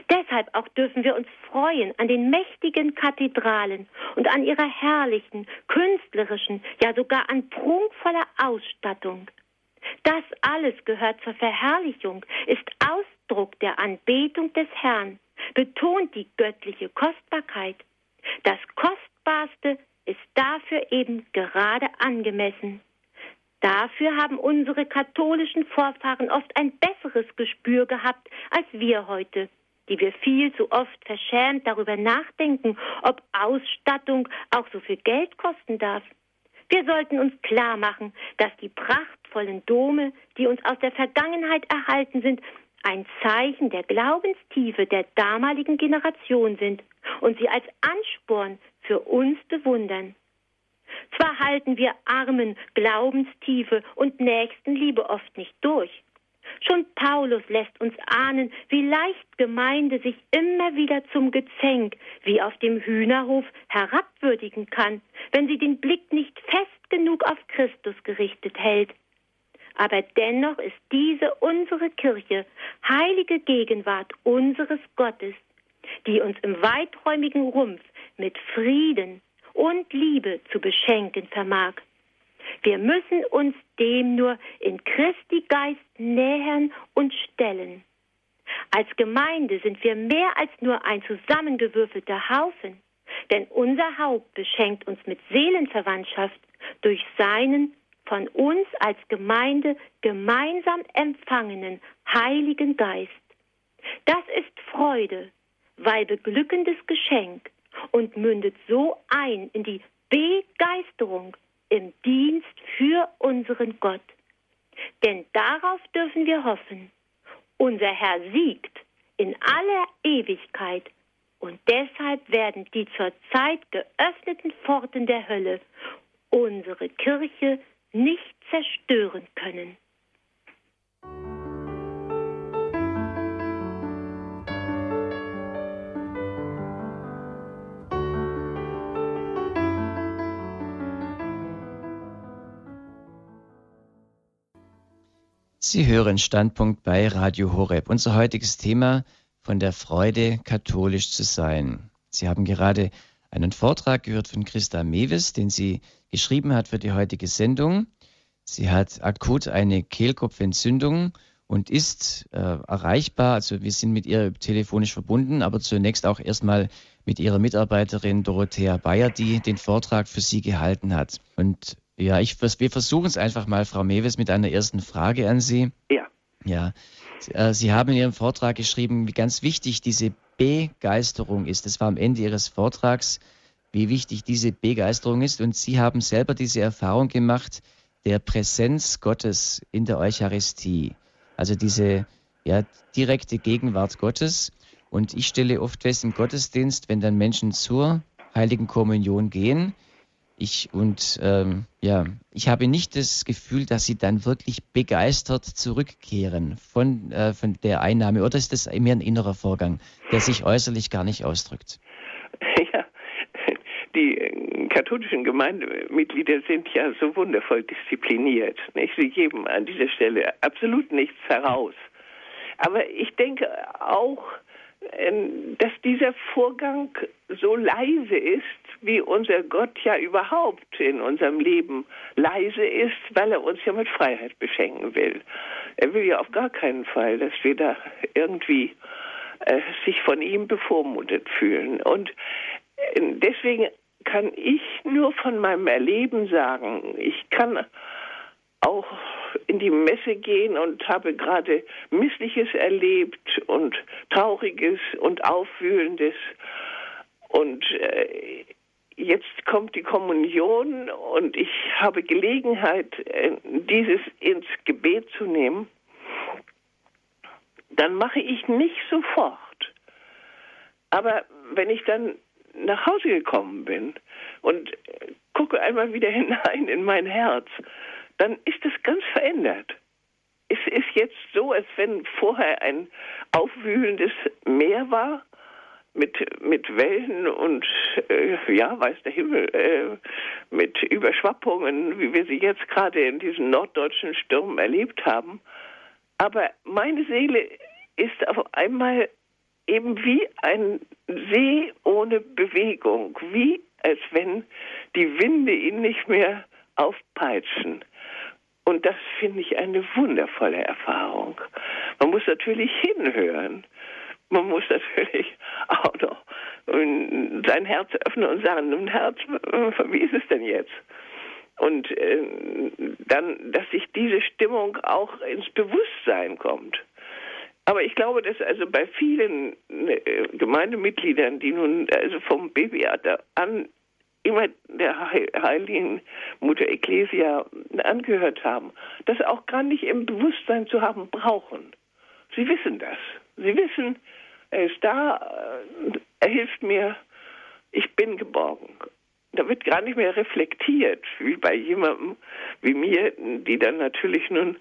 Deshalb auch dürfen wir uns freuen an den mächtigen Kathedralen und an ihrer herrlichen, künstlerischen, ja sogar an prunkvoller Ausstattung. Das alles gehört zur Verherrlichung, ist Ausdruck der Anbetung des Herrn, betont die göttliche Kostbarkeit. Das Kostbarste ist dafür eben gerade angemessen. Dafür haben unsere katholischen Vorfahren oft ein besseres Gespür gehabt als wir heute, die wir viel zu oft verschämt darüber nachdenken, ob Ausstattung auch so viel Geld kosten darf. Wir sollten uns klar machen, dass die prachtvollen Dome, die uns aus der Vergangenheit erhalten sind, ein Zeichen der Glaubenstiefe der damaligen Generation sind und sie als Ansporn für uns bewundern. Zwar halten wir Armen Glaubenstiefe und Nächstenliebe oft nicht durch. Schon Paulus lässt uns ahnen, wie leicht Gemeinde sich immer wieder zum Gezänk, wie auf dem Hühnerhof, herabwürdigen kann, wenn sie den Blick nicht fest genug auf Christus gerichtet hält. Aber dennoch ist diese unsere Kirche, heilige Gegenwart unseres Gottes, die uns im weiträumigen Rumpf mit Frieden und Liebe zu beschenken vermag. Wir müssen uns dem nur in Christi Geist nähern und stellen. Als Gemeinde sind wir mehr als nur ein zusammengewürfelter Haufen, denn unser Haupt beschenkt uns mit Seelenverwandtschaft durch seinen von uns als Gemeinde gemeinsam empfangenen Heiligen Geist. Das ist Freude, weil beglückendes Geschenk und mündet so ein in die Begeisterung im Dienst für unseren Gott. Denn darauf dürfen wir hoffen. Unser Herr siegt in aller Ewigkeit und deshalb werden die zurzeit geöffneten Pforten der Hölle unsere Kirche nicht zerstören können. Sie hören Standpunkt bei Radio Horeb. Unser heutiges Thema von der Freude, katholisch zu sein. Sie haben gerade einen Vortrag gehört von Christa Mewes, den sie geschrieben hat für die heutige Sendung. Sie hat akut eine Kehlkopfentzündung und ist äh, erreichbar. Also wir sind mit ihr telefonisch verbunden, aber zunächst auch erstmal mit ihrer Mitarbeiterin Dorothea Bayer, die den Vortrag für sie gehalten hat. Und ja, ich, wir versuchen es einfach mal, Frau Mewes, mit einer ersten Frage an Sie. Ja. Ja. Äh, sie haben in Ihrem Vortrag geschrieben, wie ganz wichtig diese Begeisterung ist. Das war am Ende Ihres Vortrags, wie wichtig diese Begeisterung ist. Und Sie haben selber diese Erfahrung gemacht der Präsenz Gottes in der Eucharistie. Also diese ja, direkte Gegenwart Gottes. Und ich stelle oft fest im Gottesdienst, wenn dann Menschen zur Heiligen Kommunion gehen, ich und ähm, ja, ich habe nicht das Gefühl, dass sie dann wirklich begeistert zurückkehren von, äh, von der Einnahme. Oder ist das mehr ein innerer Vorgang, der sich äußerlich gar nicht ausdrückt? Ja, die äh, katholischen Gemeindemitglieder sind ja so wundervoll diszipliniert. Nicht? Sie geben an dieser Stelle absolut nichts heraus. Aber ich denke auch, ähm, dass dieser Vorgang so leise ist, wie unser Gott ja überhaupt in unserem Leben leise ist, weil er uns ja mit Freiheit beschenken will. Er will ja auf gar keinen Fall, dass wir da irgendwie äh, sich von ihm bevormundet fühlen. Und äh, deswegen kann ich nur von meinem Erleben sagen, ich kann auch in die Messe gehen und habe gerade Missliches erlebt und Trauriges und Aufwühlendes. Und äh, jetzt kommt die Kommunion und ich habe Gelegenheit, äh, dieses ins Gebet zu nehmen. Dann mache ich nicht sofort. Aber wenn ich dann nach Hause gekommen bin und gucke einmal wieder hinein in mein Herz, dann ist es ganz verändert. Es ist jetzt so, als wenn vorher ein aufwühlendes Meer war mit, mit Wellen und äh, ja, weiß der Himmel, äh, mit Überschwappungen, wie wir sie jetzt gerade in diesen norddeutschen Stürmen erlebt haben. Aber meine Seele ist auf einmal eben wie ein See ohne Bewegung, wie als wenn die Winde ihn nicht mehr aufpeitschen. Und das finde ich eine wundervolle Erfahrung. Man muss natürlich hinhören. Man muss natürlich auch noch sein Herz öffnen und sagen, nun Herz, wie ist es denn jetzt? Und äh, dann, dass sich diese Stimmung auch ins Bewusstsein kommt. Aber ich glaube, dass also bei vielen äh, Gemeindemitgliedern, die nun also vom Babyalter an immer der heiligen Mutter Ecclesia angehört haben, das auch gar nicht im Bewusstsein zu haben brauchen. Sie wissen das. Sie wissen, er ist da, äh, er hilft mir, ich bin geborgen. Da wird gar nicht mehr reflektiert, wie bei jemandem wie mir, die dann natürlich nun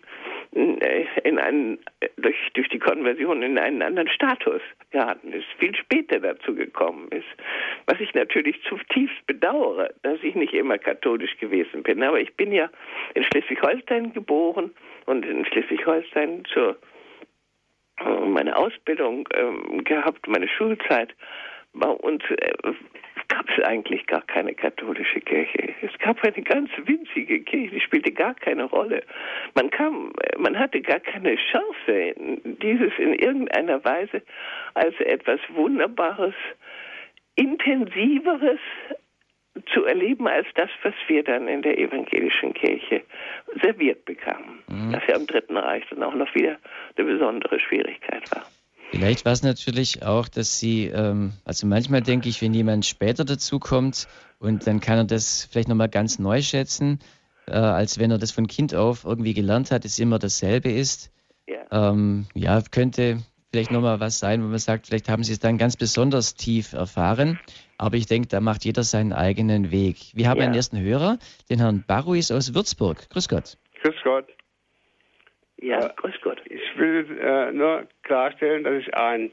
äh, in einen, durch, durch die Konversion in einen anderen Status geraten ist, viel später dazu gekommen ist. Was ich natürlich zutiefst bedauere, dass ich nicht immer katholisch gewesen bin. Aber ich bin ja in Schleswig-Holstein geboren und in Schleswig-Holstein zur meine Ausbildung äh, gehabt, meine Schulzeit bei uns äh, gab es eigentlich gar keine katholische Kirche. Es gab eine ganz winzige Kirche, die spielte gar keine Rolle. Man kam, man hatte gar keine Chance, dieses in irgendeiner Weise als etwas Wunderbares, Intensiveres zu erleben als das, was wir dann in der evangelischen Kirche serviert bekamen. Mhm. Was ja im Dritten Reich dann auch noch wieder eine besondere Schwierigkeit war. Vielleicht war es natürlich auch, dass sie, ähm, also manchmal denke ich, wenn jemand später dazukommt und dann kann er das vielleicht nochmal ganz neu schätzen, äh, als wenn er das von Kind auf irgendwie gelernt hat, es immer dasselbe ist. Ja, ähm, ja könnte vielleicht nochmal was sein, wo man sagt, vielleicht haben sie es dann ganz besonders tief erfahren. Aber ich denke, da macht jeder seinen eigenen Weg. Wir haben ja. einen ersten Hörer, den Herrn Baruis aus Würzburg. Grüß Gott. Grüß Gott. Ja, grüß Gott. Ich will äh, nur klarstellen, dass ich ein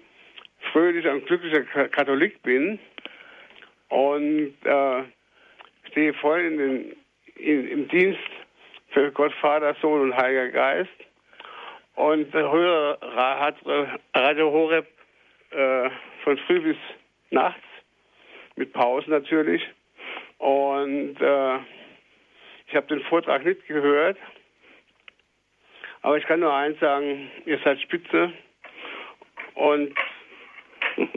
fröhlicher und glücklicher Katholik bin und äh, stehe voll in den, in, im Dienst für Gott, Vater, Sohn und Heiliger Geist und höre Radio Horeb äh, von früh bis nachts mit Pausen natürlich und äh, ich habe den Vortrag nicht gehört aber ich kann nur eins sagen, ihr seid spitze und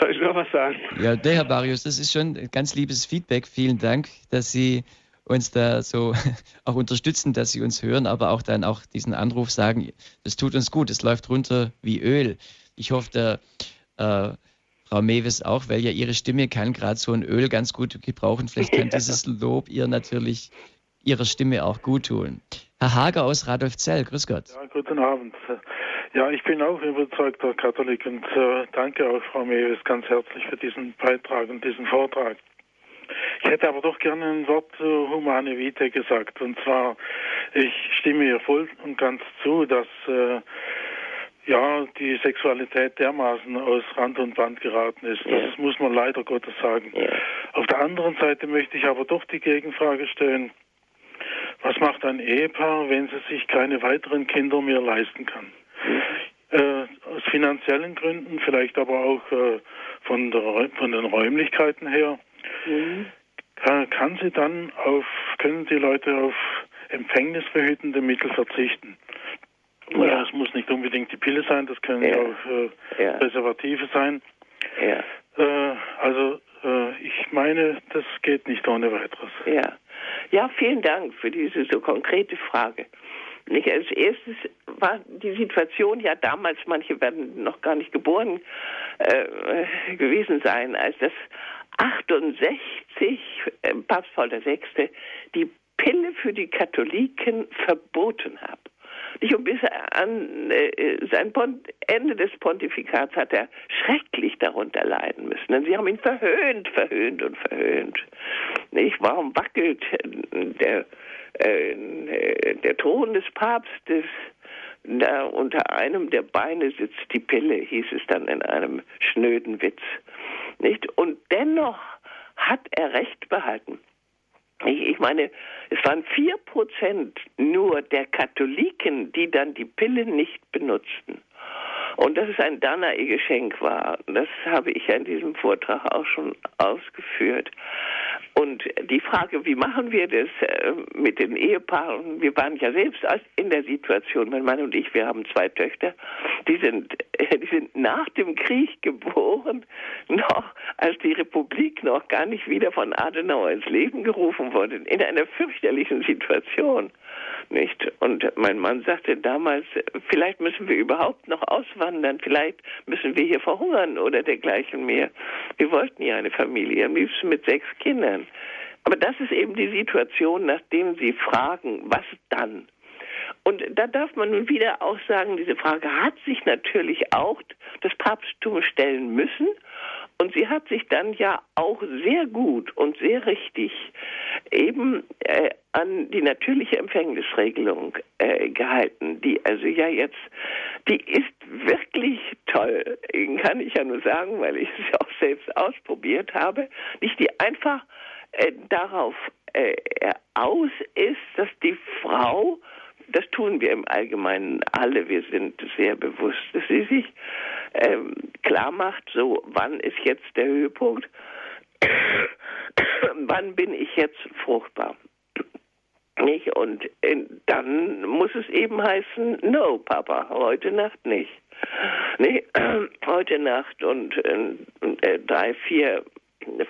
soll ich noch was sagen? Ja, der Herr Barrios, das ist schon ganz liebes Feedback. Vielen Dank, dass Sie uns da so auch unterstützen, dass Sie uns hören, aber auch dann auch diesen Anruf sagen, das tut uns gut, es läuft runter wie Öl. Ich hoffe, der äh, Frau Mewes auch, weil ja ihre Stimme kann gerade so ein Öl ganz gut gebrauchen. Vielleicht kann dieses Lob ihr natürlich Ihrer Stimme auch gut tun. Herr Hager aus Radolfzell, grüß Gott. Ja, guten Abend. Ja, ich bin auch überzeugter Katholik und äh, danke auch Frau Mewes ganz herzlich für diesen Beitrag und diesen Vortrag. Ich hätte aber doch gerne ein Wort zu Humane Vitae gesagt. Und zwar, ich stimme ihr voll und ganz zu, dass äh, ja, die Sexualität dermaßen aus Rand und Band geraten ist. Das ja. muss man leider Gottes sagen. Ja. Auf der anderen Seite möchte ich aber doch die Gegenfrage stellen, was macht ein Ehepaar, wenn es sich keine weiteren Kinder mehr leisten kann? Äh, aus finanziellen Gründen, vielleicht aber auch äh, von, der, von den Räumlichkeiten her. Mhm. Kann, kann sie dann auf, können die Leute auf empfängnisverhütende Mittel verzichten? Ja. Es muss nicht unbedingt die Pille sein, das können ja. auch äh, ja. Präservative sein. Ja. Äh, also äh, ich meine, das geht nicht ohne weiteres. Ja. ja, vielen Dank für diese so konkrete Frage. Nicht? Als erstes war die Situation ja damals, manche werden noch gar nicht geboren äh, gewesen sein, als das 68 äh, Papst Paul VI. die Pille für die Katholiken verboten hat. Und bis an äh, sein Pont Ende des Pontifikats hat er schrecklich darunter leiden müssen. Denn sie haben ihn verhöhnt, verhöhnt und verhöhnt. Nicht? Warum wackelt der, äh, der Thron des Papstes? Da unter einem der Beine sitzt die Pille, hieß es dann in einem schnöden Witz. Nicht? Und dennoch hat er Recht behalten. Ich meine, es waren vier Prozent nur der Katholiken, die dann die Pille nicht benutzten. Und dass es ein Danae-Geschenk war, das habe ich ja in diesem Vortrag auch schon ausgeführt. Und die Frage, wie machen wir das äh, mit den Ehepaaren? Wir waren ja selbst in der Situation, mein Mann und ich, wir haben zwei Töchter, die sind, die sind nach dem Krieg geboren, noch als die Republik noch gar nicht wieder von Adenauer ins Leben gerufen wurde, in einer fürchterlichen Situation nicht. Und mein Mann sagte damals, vielleicht müssen wir überhaupt noch auswandern, vielleicht müssen wir hier verhungern oder dergleichen mehr. Wir wollten ja eine Familie, am liebsten mit sechs Kindern. Aber das ist eben die Situation, nachdem Sie fragen, was dann? Und da darf man nun wieder auch sagen, diese Frage hat sich natürlich auch das Papsttum stellen müssen. Und sie hat sich dann ja auch sehr gut und sehr richtig eben äh, an die natürliche Empfängnisregelung äh, gehalten, die also ja jetzt, die ist wirklich toll, kann ich ja nur sagen, weil ich es auch selbst ausprobiert habe, nicht die einfach äh, darauf äh, aus ist, dass die Frau das tun wir im Allgemeinen alle. Wir sind sehr bewusst, dass sie sich ähm, klar macht, so wann ist jetzt der Höhepunkt, wann bin ich jetzt fruchtbar. Nicht? Und äh, dann muss es eben heißen, no, Papa, heute Nacht nicht. Äh, heute Nacht und äh, drei, vier,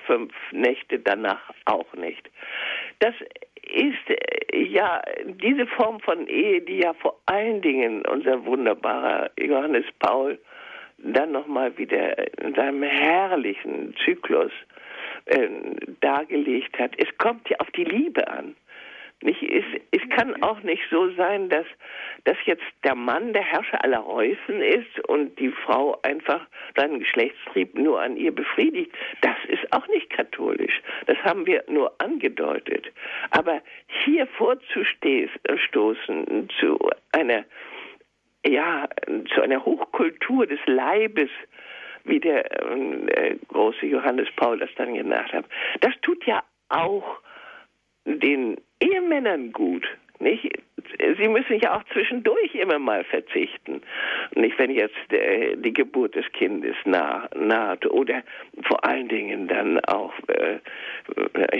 fünf Nächte danach auch nicht. Das ist äh, ja diese Form von Ehe, die ja vor allen Dingen unser wunderbarer Johannes Paul dann nochmal wieder in seinem herrlichen Zyklus äh, dargelegt hat. Es kommt ja auf die Liebe an. Nicht, es, es kann auch nicht so sein, dass, dass jetzt der Mann der Herrscher aller Reußen ist und die Frau einfach seinen Geschlechtstrieb nur an ihr befriedigt. Das ist auch nicht katholisch. Das haben wir nur angedeutet. Aber hier vorzustoßen zu einer, ja, zu einer Hochkultur des Leibes, wie der äh, große Johannes Paul das dann genannt hat, das tut ja auch den Ehemännern gut. Nicht? Sie müssen ja auch zwischendurch immer mal verzichten. Nicht, wenn jetzt äh, die Geburt des Kindes nah, naht oder vor allen Dingen dann auch äh,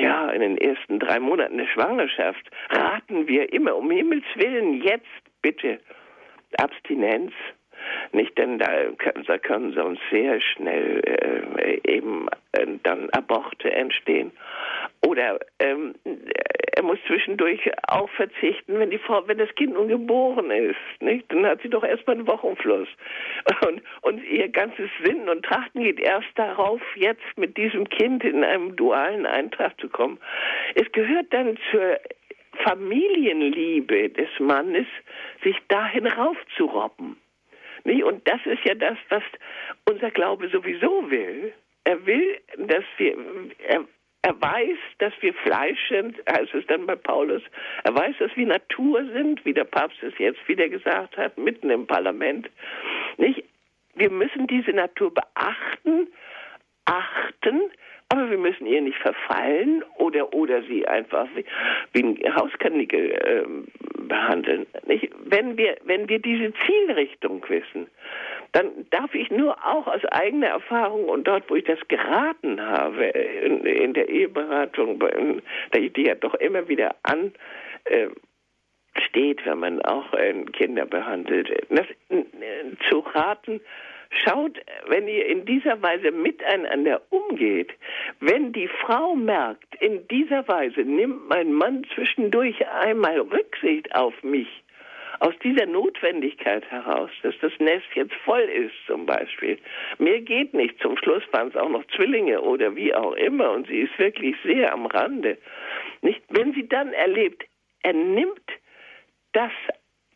ja in den ersten drei Monaten der Schwangerschaft raten wir immer um Himmels willen jetzt bitte Abstinenz. Nicht, denn da, da können sonst sehr schnell äh, eben äh, dann Aborte entstehen. Oder ähm, er muss zwischendurch auch verzichten, wenn die Frau, wenn das Kind nun geboren ist, nicht? Dann hat sie doch erstmal einen Wochenfluss. Und, und ihr ganzes Sinn und Trachten geht erst darauf, jetzt mit diesem Kind in einem dualen Eintrag zu kommen. Es gehört dann zur Familienliebe des Mannes, sich dahin raufzurobben. Und das ist ja das, was unser Glaube sowieso will. Er will, dass wir, er, er weiß, dass wir Fleisch sind, heißt es dann bei Paulus. Er weiß, dass wir Natur sind, wie der Papst es jetzt wieder gesagt hat, mitten im Parlament. Nicht? Wir müssen diese Natur beachten, achten, aber wir müssen ihr nicht verfallen oder, oder sie einfach wie, wie ein Hauskanickel äh, behandeln. Nicht? Wenn, wir, wenn wir diese Zielrichtung wissen, dann darf ich nur auch aus eigener Erfahrung und dort, wo ich das geraten habe, in, in der Eheberatung, die ja doch immer wieder an, äh, steht, wenn man auch äh, Kinder behandelt. Das, äh, zu raten, schaut, wenn ihr in dieser Weise miteinander umgeht, wenn die Frau merkt, in dieser Weise nimmt mein Mann zwischendurch einmal Rücksicht auf mich, aus dieser Notwendigkeit heraus, dass das Nest jetzt voll ist zum Beispiel. Mehr geht nicht. Zum Schluss waren es auch noch Zwillinge oder wie auch immer und sie ist wirklich sehr am Rande. Nicht, wenn sie dann erlebt, er nimmt das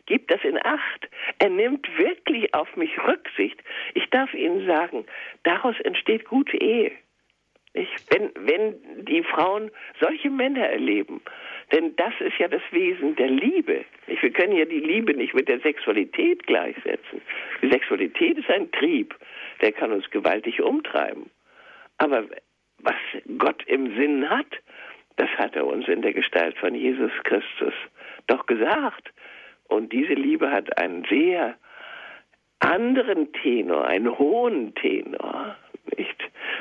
gibt das in Acht. Er nimmt wirklich auf mich Rücksicht. Ich darf Ihnen sagen, daraus entsteht gute Ehe. Ich, wenn, wenn die Frauen solche Männer erleben, denn das ist ja das Wesen der Liebe. Ich, wir können ja die Liebe nicht mit der Sexualität gleichsetzen. Die Sexualität ist ein Trieb, der kann uns gewaltig umtreiben. Aber was Gott im Sinn hat, das hat er uns in der Gestalt von Jesus Christus doch gesagt. Und diese Liebe hat einen sehr anderen Tenor, einen hohen Tenor. Nicht?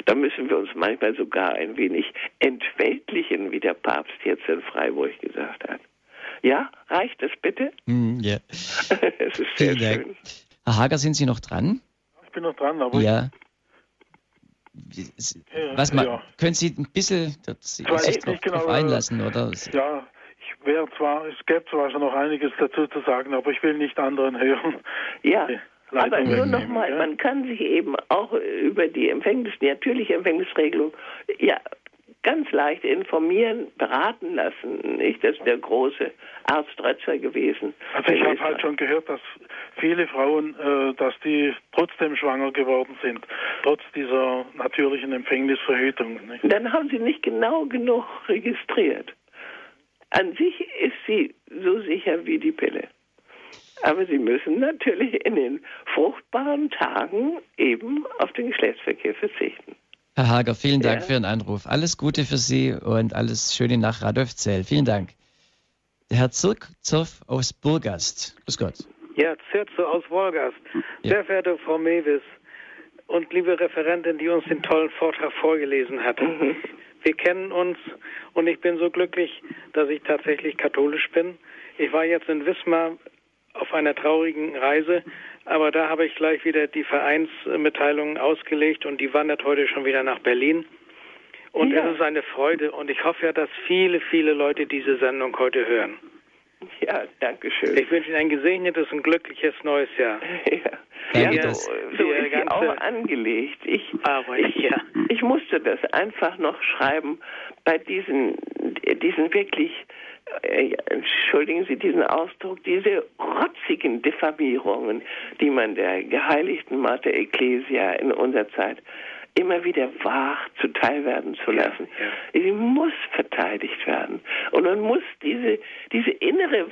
Da müssen wir uns manchmal sogar ein wenig entweltlichen, wie der Papst jetzt in Freiburg gesagt hat. Ja, reicht es bitte? Mm, ja. es ist sehr Vielen schön. Herr Hager, sind Sie noch dran? Ich bin noch dran, aber Ja. Was Ja, mal, ja. können Sie ein bisschen das, sich nicht drauf, genau, drauf einlassen, oder? ja, ich wäre zwar, es gäbe zwar schon noch einiges dazu zu sagen, aber ich will nicht anderen hören. Ja, aber nur nochmal, ja? man kann sich eben auch über die Empfängnis, die natürliche Empfängnisregelung, ja, ganz leicht informieren, beraten lassen. Nicht? Das ist der große Arzt Rötzer gewesen. Also ich habe halt schon gehört, dass viele Frauen, äh, dass die trotzdem schwanger geworden sind, trotz dieser natürlichen Empfängnisverhütung. Nicht? Dann haben sie nicht genau genug registriert. An sich ist sie so sicher wie die Pille. Aber sie müssen natürlich in den fruchtbaren Tagen eben auf den Geschlechtsverkehr verzichten. Herr Hager, vielen Dank Ja. für Ihren Anruf. Alles Gute für Sie und alles Schöne nach Radolfzell. Vielen Dank. Der Herr Zirkzow aus Burgast. Grüß Gott. Ja, Zirze aus Wolgast. Ja. Sehr verehrte Frau Mewis und liebe Referentin, die uns den tollen Vortrag vorgelesen hat. Wir kennen uns und ich bin so glücklich, dass ich tatsächlich katholisch bin. Ich war jetzt in Wismar auf einer traurigen Reise, aber da habe ich gleich wieder die Vereinsmitteilungen ausgelegt und die wandert heute schon wieder nach Berlin. Und Ja. es ist eine Freude und ich hoffe ja, dass viele, viele Leute diese Sendung heute hören. Ja, danke schön. Ich wünsche Ihnen ein gesegnetes und glückliches neues Jahr. Ja, ja so, so ist ganze- auch angelegt. Ich, Aber ich, ja. ich musste das einfach noch schreiben bei diesen, diesen wirklich, äh, entschuldigen Sie diesen Ausdruck, diese rotzigen Diffamierungen, die man der geheiligten Mater Ecclesia in unserer Zeit immer wieder wagt zuteil werden zu lassen. Sie muss verteidigt werden. Und man muss diese, diese innere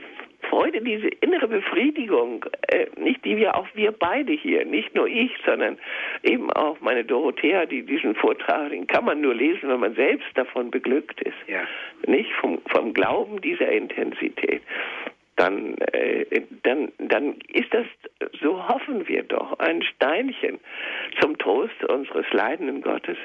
Freude, diese innere Befriedigung, äh, nicht die wir auch wir beide hier, nicht nur ich, sondern eben auch meine Dorothea, die diesen Vortrag, den kann man nur lesen, wenn man selbst davon beglückt ist. Ja. Nicht vom, vom Glauben dieser Intensität. Dann, äh, dann, dann ist das, so hoffen wir doch, ein Steinchen zum Trost unseres leidenden Gottes.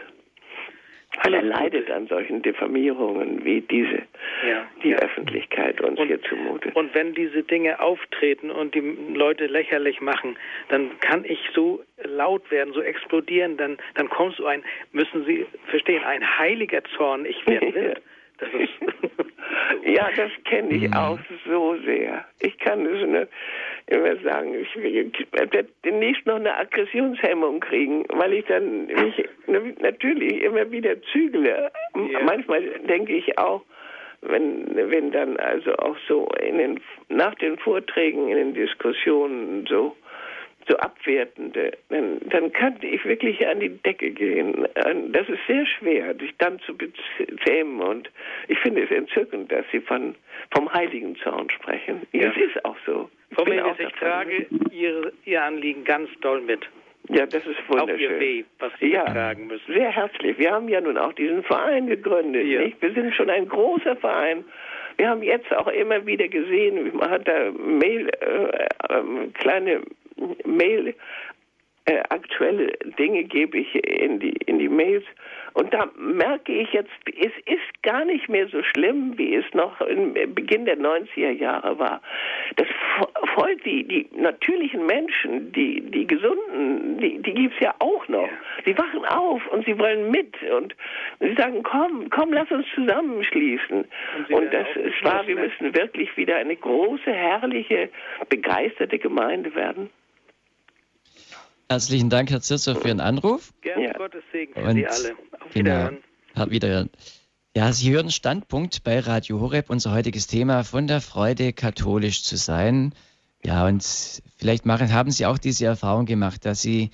Weil er leidet an solchen Diffamierungen wie diese, Ja, die ja. Öffentlichkeit uns Und- hier zumutet. Und wenn diese Dinge auftreten und die Leute lächerlich machen, dann kann ich so laut werden, so explodieren, dann, dann kommt so ein, müssen Sie verstehen, ein heiliger Zorn. Ich werde wild. Das Ja, das kenne ich auch so sehr. Ich kann es nur immer sagen, ich werde demnächst noch eine Aggressionshemmung kriegen, weil ich dann mich natürlich immer wieder zügle. Ja. Manchmal denke ich auch, wenn, wenn dann also auch so in den, nach den Vorträgen, in den Diskussionen so so abwertende, dann, dann könnte ich wirklich an die Decke gehen. Das ist sehr schwer, sich dann zu bezähmen. Und ich finde es entzückend, dass Sie von, vom heiligen Zorn sprechen. Ja. Das ist auch so. Frau bin Mendes, auch ich trage ihr, ihr Anliegen ganz doll mit. Ja, das ist Auch wunderschön. ihr Weh, was Sie Ja. tragen müssen. Sehr herzlich. Wir haben ja nun auch diesen Verein gegründet. Ja. Nicht? Wir sind schon ein großer Verein. Wir haben jetzt auch immer wieder gesehen, man hat da Mail, äh, ähm, kleine Mail äh, aktuelle Dinge gebe ich in die, in die Mails. Und da merke ich jetzt, es ist gar nicht mehr so schlimm, wie es noch im Beginn der 90er Jahre war. Das Volk, die, die natürlichen Menschen, die, die Gesunden, die, die gibt es ja auch noch. Sie wachen auf und sie wollen mit und sie sagen, komm, komm, lass uns zusammenschließen. Und, und das ist wahr, wir müssen wirklich wieder eine große, herrliche, begeisterte Gemeinde werden. Herzlichen Dank, Herr Zirzer, für Ihren Anruf. Gerne, ja. Gottes Segen für Und Sie alle. Auf genau, Wiederhören. Wiederhören. Ja, Sie hören Standpunkt bei Radio Horeb, unser heutiges Thema von der Freude, katholisch zu sein. Ja, und vielleicht machen, haben Sie auch diese Erfahrung gemacht, dass Sie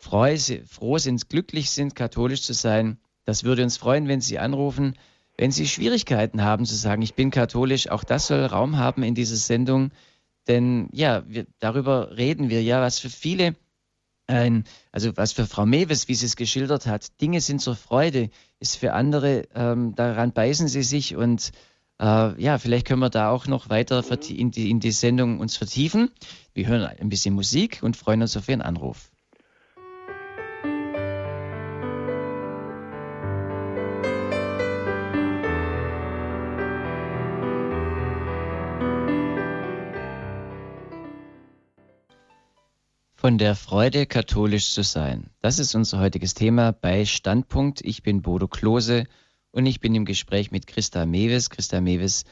froh, froh sind, glücklich sind, katholisch zu sein. Das würde uns freuen, wenn Sie anrufen. Wenn Sie Schwierigkeiten haben zu sagen, ich bin katholisch, auch das soll Raum haben in dieser Sendung. Denn ja, wir, darüber reden wir ja, was für viele ein, also was für Frau Mewes, wie sie es geschildert hat, Dinge sind zur Freude, ist für andere, ähm, daran beißen sie sich und äh, ja, vielleicht können wir da auch noch weiter in die, in die Sendung uns vertiefen. Wir hören ein bisschen Musik und freuen uns auf Ihren Anruf. Von der Freude, katholisch zu sein. Das ist unser heutiges Thema bei Standpunkt. Ich bin Bodo Klose und ich bin im Gespräch mit Christa Mewes. Christa Mewes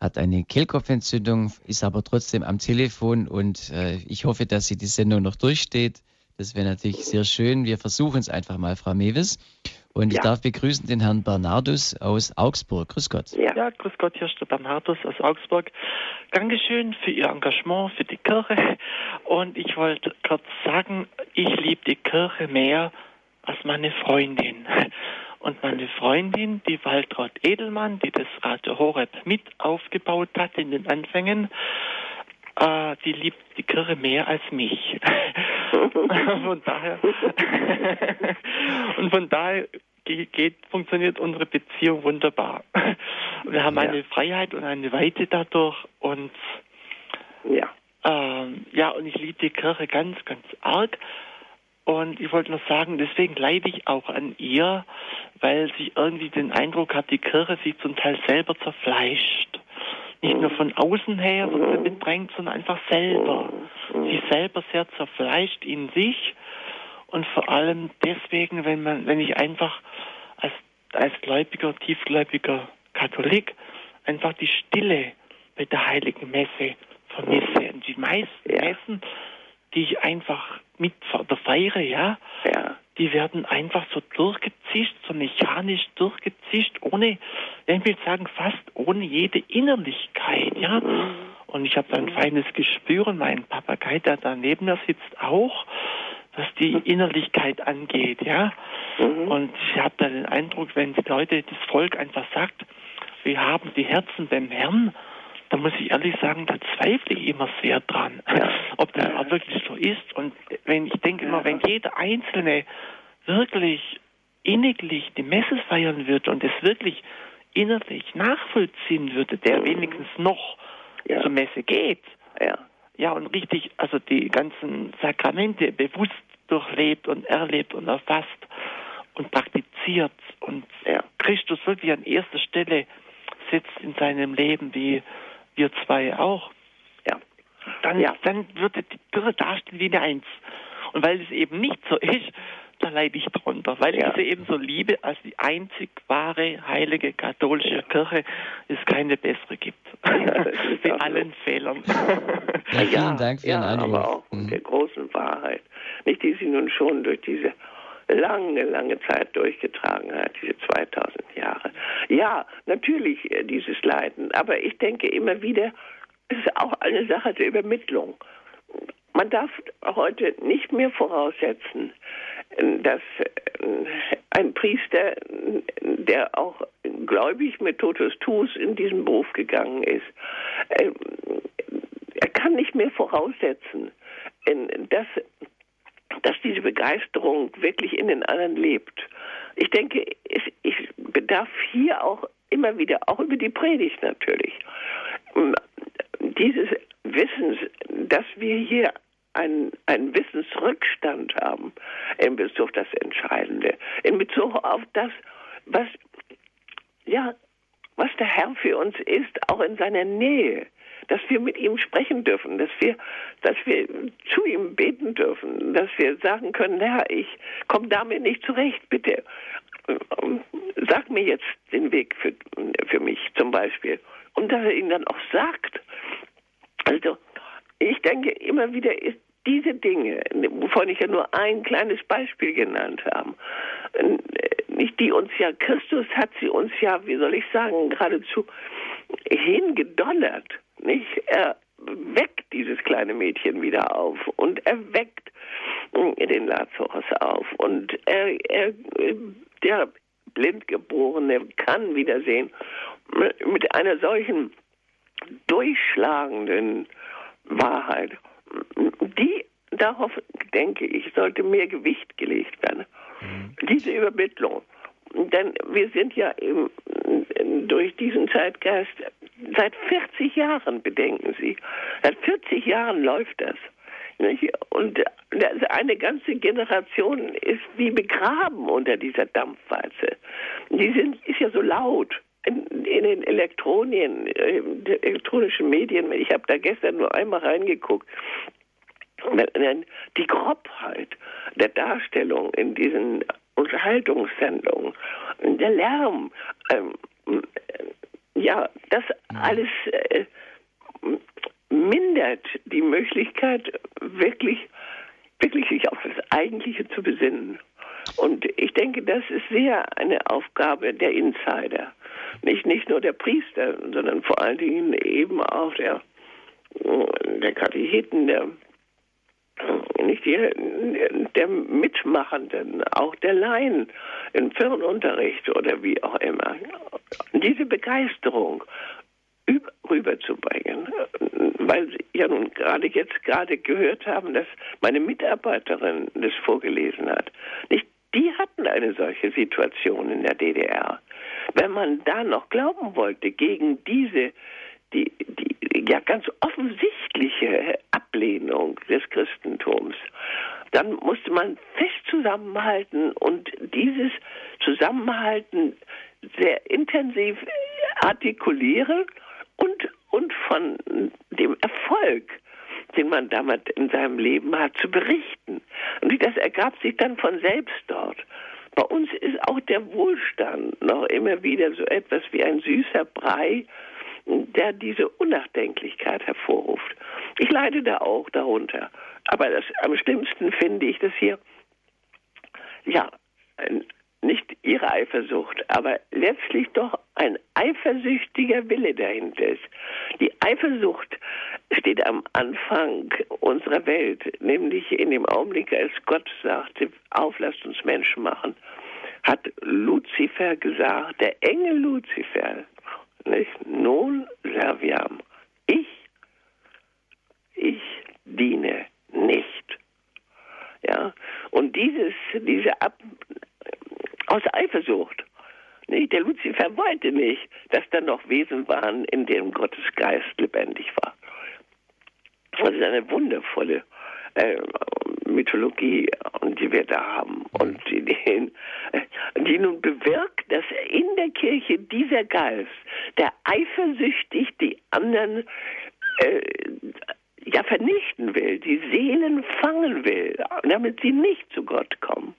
hat eine Kehlkopfentzündung, ist aber trotzdem am Telefon und äh, ich hoffe, dass sie die Sendung noch durchsteht. Das wäre natürlich sehr schön. Wir versuchen es einfach mal, Frau Mewes. Und ich ja. darf begrüßen den Herrn Bernardus aus Augsburg. Grüß Gott. Ja, ja grüß Gott, hier ist der Bernardus aus Augsburg. Dankeschön für Ihr Engagement für die Kirche. Und ich wollte kurz sagen, ich liebe die Kirche mehr als meine Freundin. Und meine Freundin, die Waltraud Edelmann, die das Radio Horeb mit aufgebaut hat in den Anfängen, äh, die liebt die Kirche mehr als mich. von daher und von daher geht, funktioniert unsere Beziehung wunderbar. Wir haben ja. eine Freiheit und eine Weite dadurch und ja, ähm, ja und ich liebe die Kirche ganz, ganz arg. Und ich wollte nur sagen, deswegen leide ich auch an ihr, weil sie irgendwie den Eindruck hat, die Kirche sich zum Teil selber zerfleischt nicht nur von außen her bedrängt, sondern einfach selber. Sie selber sehr zerfleischt in sich und vor allem deswegen, wenn man, wenn ich einfach als, als gläubiger, tiefgläubiger Katholik einfach die Stille bei der Heiligen Messe vermisse. Und die meisten ja. Messen, die ich einfach mit feiere, ja, ja, die werden einfach so durchgezischt, so mechanisch durchgezischt, ohne, ich will sagen, fast ohne jede Innerlichkeit, ja. Und ich habe ein feines Gespür und mein Papagei, der da neben mir sitzt, auch, was die Innerlichkeit angeht, ja. Und ich habe da den Eindruck, wenn die Leute, das Volk einfach sagt, wir haben die Herzen beim Herrn, da muss ich ehrlich sagen, da zweifle ich immer sehr dran, ja. ob das auch wirklich so ist. Und wenn ich denke immer, wenn jeder Einzelne wirklich inniglich die Messe feiern würde und es wirklich innerlich nachvollziehen würde, der wenigstens noch ja. zur Messe geht, ja. ja, und richtig, also die ganzen Sakramente bewusst durchlebt und erlebt und erfasst und praktiziert und ja. Christus wirklich an erster Stelle sitzt in seinem Leben, wie wir zwei auch, ja, dann, ja. dann würde die Kirche dastehen wie eine Eins. Und weil es eben nicht so ist, da leide ich drunter, weil ja. ich sie eben so liebe als die einzig wahre, heilige, katholische Kirche es keine bessere gibt. Ja, Mit allen so. Fehlern. Ja, vielen Dank für ja, den Anruf. aber auch mhm. der großen Wahrheit. Nicht, die sie nun schon durch diese lange, lange Zeit durchgetragen hat, diese 2000 Jahre. Ja, natürlich äh, dieses Leiden, aber ich denke immer wieder, es ist auch eine Sache der Übermittlung. Man darf heute nicht mehr voraussetzen, dass äh, ein Priester, der auch gläubig mit Totus Tus in diesen Beruf gegangen ist, äh, er kann nicht mehr voraussetzen, dass dass diese Begeisterung wirklich in den anderen lebt. Ich denke, es, ich bedarf hier auch immer wieder, auch über die Predigt natürlich, dieses Wissens, dass wir hier einen, einen Wissensrückstand haben in Bezug auf das Entscheidende, in Bezug auf das, was, ja, was der Herr für uns ist, auch in seiner Nähe, dass wir mit ihm sprechen dürfen, dass wir, dass wir zu ihm beten dürfen, dass wir sagen können, Herr, ich komme damit nicht zurecht, bitte. Sag mir jetzt den Weg für, für mich zum Beispiel. Und dass er ihn dann auch sagt. Also, ich denke immer wieder ist diese Dinge, wovon ich ja nur ein kleines Beispiel genannt habe, nicht die uns ja, Christus hat sie uns ja, wie soll ich sagen, geradezu hingedonnert. Nicht? Er weckt dieses kleine Mädchen wieder auf und er weckt den Lazarus auf und er, er der Blindgeborene kann wiedersehen mit einer solchen durchschlagenden Wahrheit, die darauf denke ich, sollte mehr Gewicht gelegt werden. Mhm. Diese Übermittlung. Denn wir sind ja im, durch diesen Zeitgeist seit 40 Jahren, bedenken Sie. Seit 40 Jahren läuft das. Und eine ganze Generation ist wie begraben unter dieser Dampfwalze. Die sind, ist ja so laut in, in den Elektronien, äh, elektronischen Medien. Ich habe da gestern nur einmal reingeguckt. Die Grobheit der Darstellung in diesen Unterhaltungssendungen, der Lärm, ähm, ja, das alles äh, mindert die Möglichkeit, wirklich, wirklich sich auf das Eigentliche zu besinnen. Und ich denke, das ist sehr eine Aufgabe der Insider. Nicht, nicht nur der Priester, sondern vor allen Dingen eben auch der, der Katecheten, der, nicht die, der Mitmachenden, auch der Laien im Firmenunterricht oder wie auch immer. Diese Begeisterung rüberzubringen. Weil Sie ja nun gerade jetzt gerade gehört haben, dass meine Mitarbeiterin das vorgelesen hat. Nicht, die hatten eine solche Situation in der DDR. Wenn man da noch glauben wollte gegen diese die, die ja ganz offensichtliche Ablehnung des Christentums, dann musste man fest zusammenhalten und dieses Zusammenhalten sehr intensiv artikulieren und, und von dem Erfolg, den man damals in seinem Leben hat, zu berichten. Und das ergab sich dann von selbst dort. Bei uns ist auch der Wohlstand noch immer wieder so etwas wie ein süßer Brei, der diese Unnachdenklichkeit hervorruft. Ich leide da auch darunter. Aber das, am schlimmsten finde ich das hier, ja, nicht ihre Eifersucht, aber letztlich doch ein eifersüchtiger Wille dahinter ist. Die Eifersucht steht am Anfang unserer Welt, nämlich in dem Augenblick, als Gott sagte, auf, lasst uns Menschen machen, hat Luzifer gesagt, der Engel Luzifer, nicht? nun serviam, ich, ich diene nicht. Ja, und dieses, diese Ab aus Eifersucht. Der Luzifer wollte nicht, dass da noch Wesen waren, in denen Gottes Geist lebendig war. Das ist eine wundervolle äh, Mythologie, die wir da haben und die, die nun bewirkt, dass in der Kirche dieser Geist, der eifersüchtig die anderen äh, ja vernichten will, die Seelen fangen will, damit sie nicht zu Gott kommen.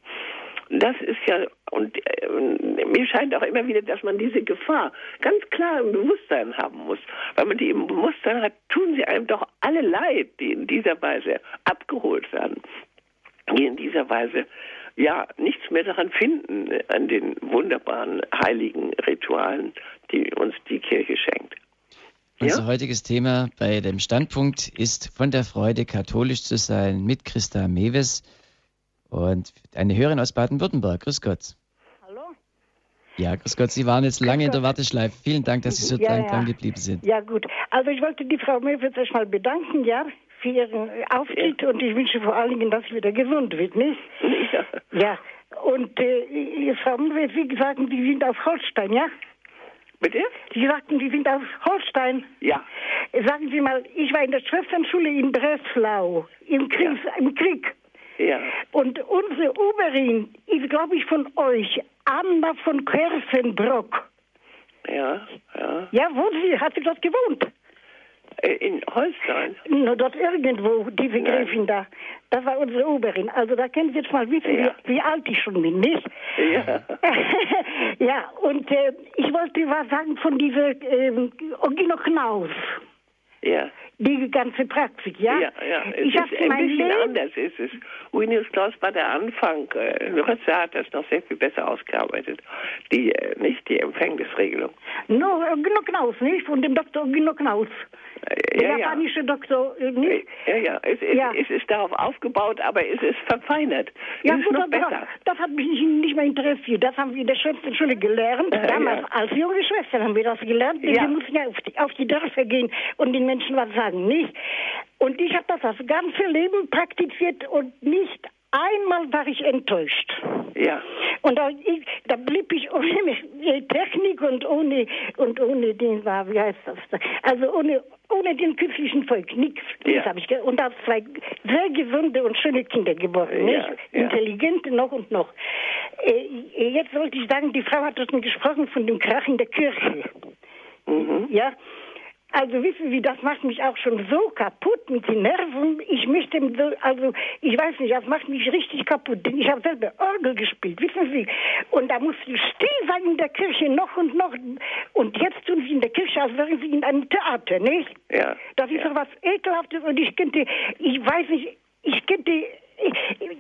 Das ist ja, und äh, mir scheint auch immer wieder, dass man diese Gefahr ganz klar im Bewusstsein haben muss. Weil man die im Bewusstsein hat, tun sie einem doch alle leid, die in dieser Weise abgeholt werden. Die in dieser Weise ja nichts mehr daran finden, an den wunderbaren heiligen Ritualen, die uns die Kirche schenkt. Unser ja? heutiges Thema bei dem Standpunkt ist von der Freude, katholisch zu sein, mit Christa Mewes. Und eine Hörerin aus Baden-Württemberg. Grüß Gott. Hallo? Ja, grüß Gott. Sie waren jetzt lange in der Warteschleife. Vielen Dank, dass Sie so ja, lang ja. dran geblieben sind. Ja, gut. Also ich wollte die Frau Mewitz erstmal bedanken, ja, für ihren Auftritt ja. und ich wünsche vor allen Dingen, dass sie wieder gesund wird, nicht? Ja. Ja. Und äh, Frau Mewitz, wie gesagt, die sind auf Holstein, ja? Bitte? Sie sagten, die sind aus Holstein. Ja. sagen Sie mal, ich war in der Schwesternschule in Breslau im Krieg. Ja. Im Krieg. Ja. Und unsere Oberin ist, glaube ich, von euch, Anna von Kersenbrock. Ja, ja. Ja, wo sie, hat sie dort gewohnt? In Holstein? Nur dort irgendwo, diese Nein. Gräfin da. Das war unsere Oberin. Also da können Sie jetzt mal wissen, ja. wie, wie, alt ich schon bin, nicht? Ja. ja, und äh, ich wollte was sagen von dieser äh, Ogino Knaus. Ja. Die ganze Praxis, ja? Ja, ja. Es ich ist ein bisschen Leben anders ist es. Winnius Klaus war der Anfang. Äh, Rötzer hat das noch sehr viel besser ausgearbeitet. Die, äh, nicht die Empfängnisregelung. No, Ogino Knaus, nicht? Von dem Dr. Ogino Knaus. Der ja, japanische ja. Doktor äh, nicht? Ja, ja. Es, ja. es, ist darauf aufgebaut, aber es ist verfeinert. Ja, es gut, noch besser. Das, das, hat mich nicht mehr interessiert. Das haben wir in der Schwesterschule gelernt. Äh, Damals als junge Schwestern haben wir das gelernt. Wir mussten ja auf die, auf die Dörfer gehen und den Menschen was sagen, nicht? Und ich habe das das ganze Leben praktiziert und nicht Einmal war ich enttäuscht. Ja. Und da, ich, da blieb ich ohne Technik und ohne und ohne den war, wie heißt das? Also ohne ohne den künstlichen Volk, nichts. Ja. habe ich und da zwei sehr gesunde und schöne Kinder geworden, ja, nicht? Ja. Intelligente noch und noch. Äh, jetzt wollte ich sagen, die Frau hat uns gesprochen von dem Krach in der Kirche. Mhm. Ja, also wissen Sie, das macht mich auch schon so kaputt mit den Nerven. Ich möchte, also ich weiß nicht, das macht mich richtig kaputt. Ich habe selber Orgel gespielt, wissen Sie. Und da muss ich still sein in der Kirche noch und noch. Und jetzt tun Sie in der Kirche, als wären Sie in einem Theater, nicht? Ja. Das ist ja. doch was Ekelhaftes und ich könnte, ich weiß nicht, ich könnte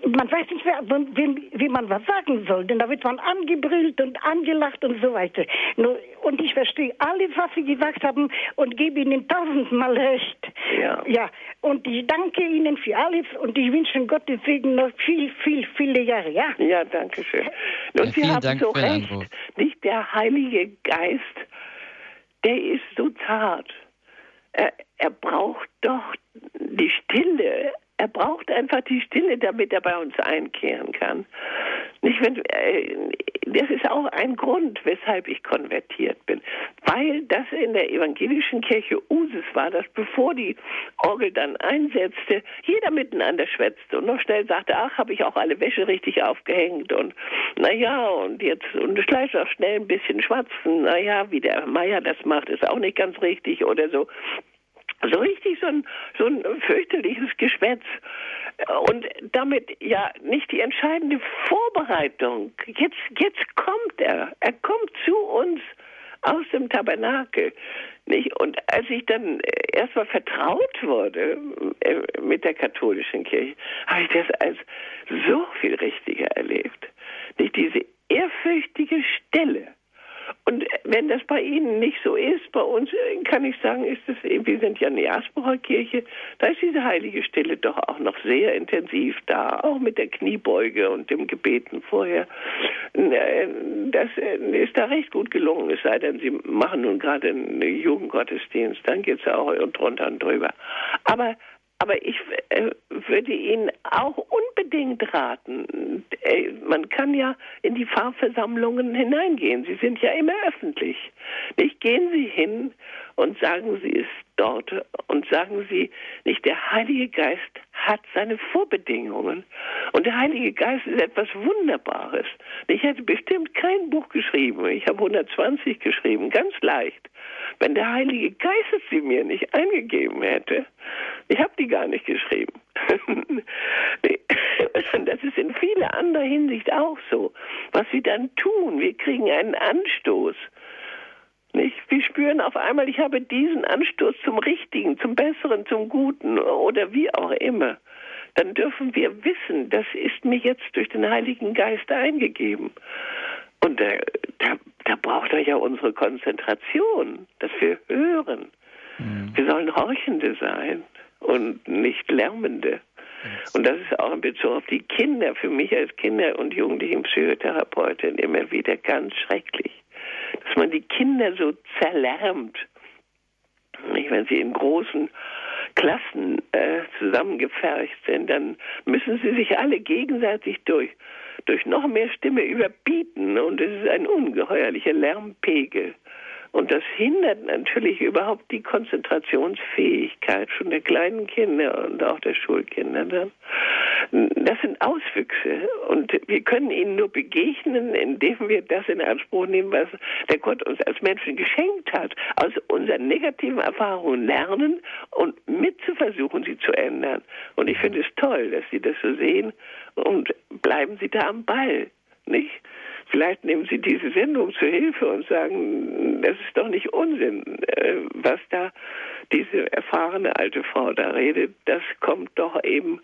man weiß nicht, wie, wie, man was sagen soll, denn da wird man angebrüllt und angelacht und so weiter. Und ich verstehe alles, was Sie gesagt haben und gebe Ihnen tausendmal recht. Ja. ja. Und ich danke Ihnen für alles und ich wünsche Gottes Segen noch viel, viel, viele Jahre. Ja, ja danke schön. Und ja, Sie haben Dank so recht. Nicht der Heilige Geist, der ist so zart. Er, er braucht doch die Stille er braucht einfach die Stille, damit er bei uns einkehren kann. Nicht, wenn, äh, das ist auch ein Grund, weshalb ich konvertiert bin. Weil das in der evangelischen Kirche Usus war, dass bevor die Orgel dann einsetzte, jeder miteinander schwätzte und noch schnell sagte, ach, habe ich auch alle Wäsche richtig aufgehängt und naja, und jetzt, und vielleicht auch schnell ein bisschen schwatzen, naja, wie der Meier das macht, ist auch nicht ganz richtig oder so so richtig so ein, so ein fürchterliches Geschwätz. Und damit ja nicht die entscheidende Vorbereitung. Jetzt, jetzt kommt er. Er kommt zu uns aus dem Tabernakel. Nicht? Und als ich dann erstmal vertraut wurde äh, mit der katholischen Kirche, habe ich das als so viel richtiger erlebt. Nicht diese ehrfürchtige Stelle und wenn das bei Ihnen nicht so ist, bei uns äh, kann ich sagen, ist es, wir sind ja eine Jasperer Kirche, da ist diese heilige Stille doch auch noch sehr intensiv da, auch mit der Kniebeuge und dem Gebeten vorher. Äh, das äh, ist da recht gut gelungen, es sei denn, Sie machen nun gerade einen Jugendgottesdienst, dann geht es auch drunter und drüber. Aber aber ich äh, würde Ihnen auch unbedingt raten, äh, man kann ja in die Pfarrversammlungen hineingehen. Sie sind ja immer öffentlich. Nicht gehen Sie hin und sagen Sie es dort und sagen Sie nicht, der Heilige Geist hat seine Vorbedingungen. Und der Heilige Geist ist etwas Wunderbares. Ich hätte bestimmt kein Buch geschrieben. Ich habe 120 geschrieben, ganz leicht. Wenn der Heilige Geist sie mir nicht eingegeben hätte, ich habe die gar nicht geschrieben. das ist in vieler anderer Hinsicht auch so. Was wir dann tun, wir kriegen einen Anstoß. Nicht? Wir spüren auf einmal, ich habe diesen Anstoß zum Richtigen, zum Besseren, zum Guten oder wie auch immer. Dann dürfen wir wissen, das ist mir jetzt durch den Heiligen Geist eingegeben. Und da, da, da braucht er ja unsere Konzentration, dass wir hören. Mhm. Wir sollen Horchende sein und nicht Lärmende. Und das ist auch in Bezug auf die Kinder, für mich als Kinder- und Jugendlichen Psychotherapeutin immer wieder ganz schrecklich, dass man die Kinder so zerlärmt. Nicht, wenn sie in großen Klassen äh, zusammengefercht sind, dann müssen sie sich alle gegenseitig durch durch noch mehr Stimme überbieten und es ist ein ungeheuerlicher Lärmpegel. Und das hindert natürlich überhaupt die Konzentrationsfähigkeit schon der kleinen Kinder und auch der Schulkinder dann. Das sind Auswüchse und wir können ihnen nur begegnen, indem wir das in Anspruch nehmen, was der Gott uns als Menschen geschenkt hat. Aus unseren negativen Erfahrungen lernen und mit zu versuchen, sie zu ändern. Und ich finde es toll, dass Sie das so sehen und bleiben Sie da am Ball, nicht? Vielleicht nehmen Sie diese Sendung zur Hilfe und sagen, das ist doch nicht Unsinn, äh, was da diese erfahrene alte Frau da redet. Das kommt doch eben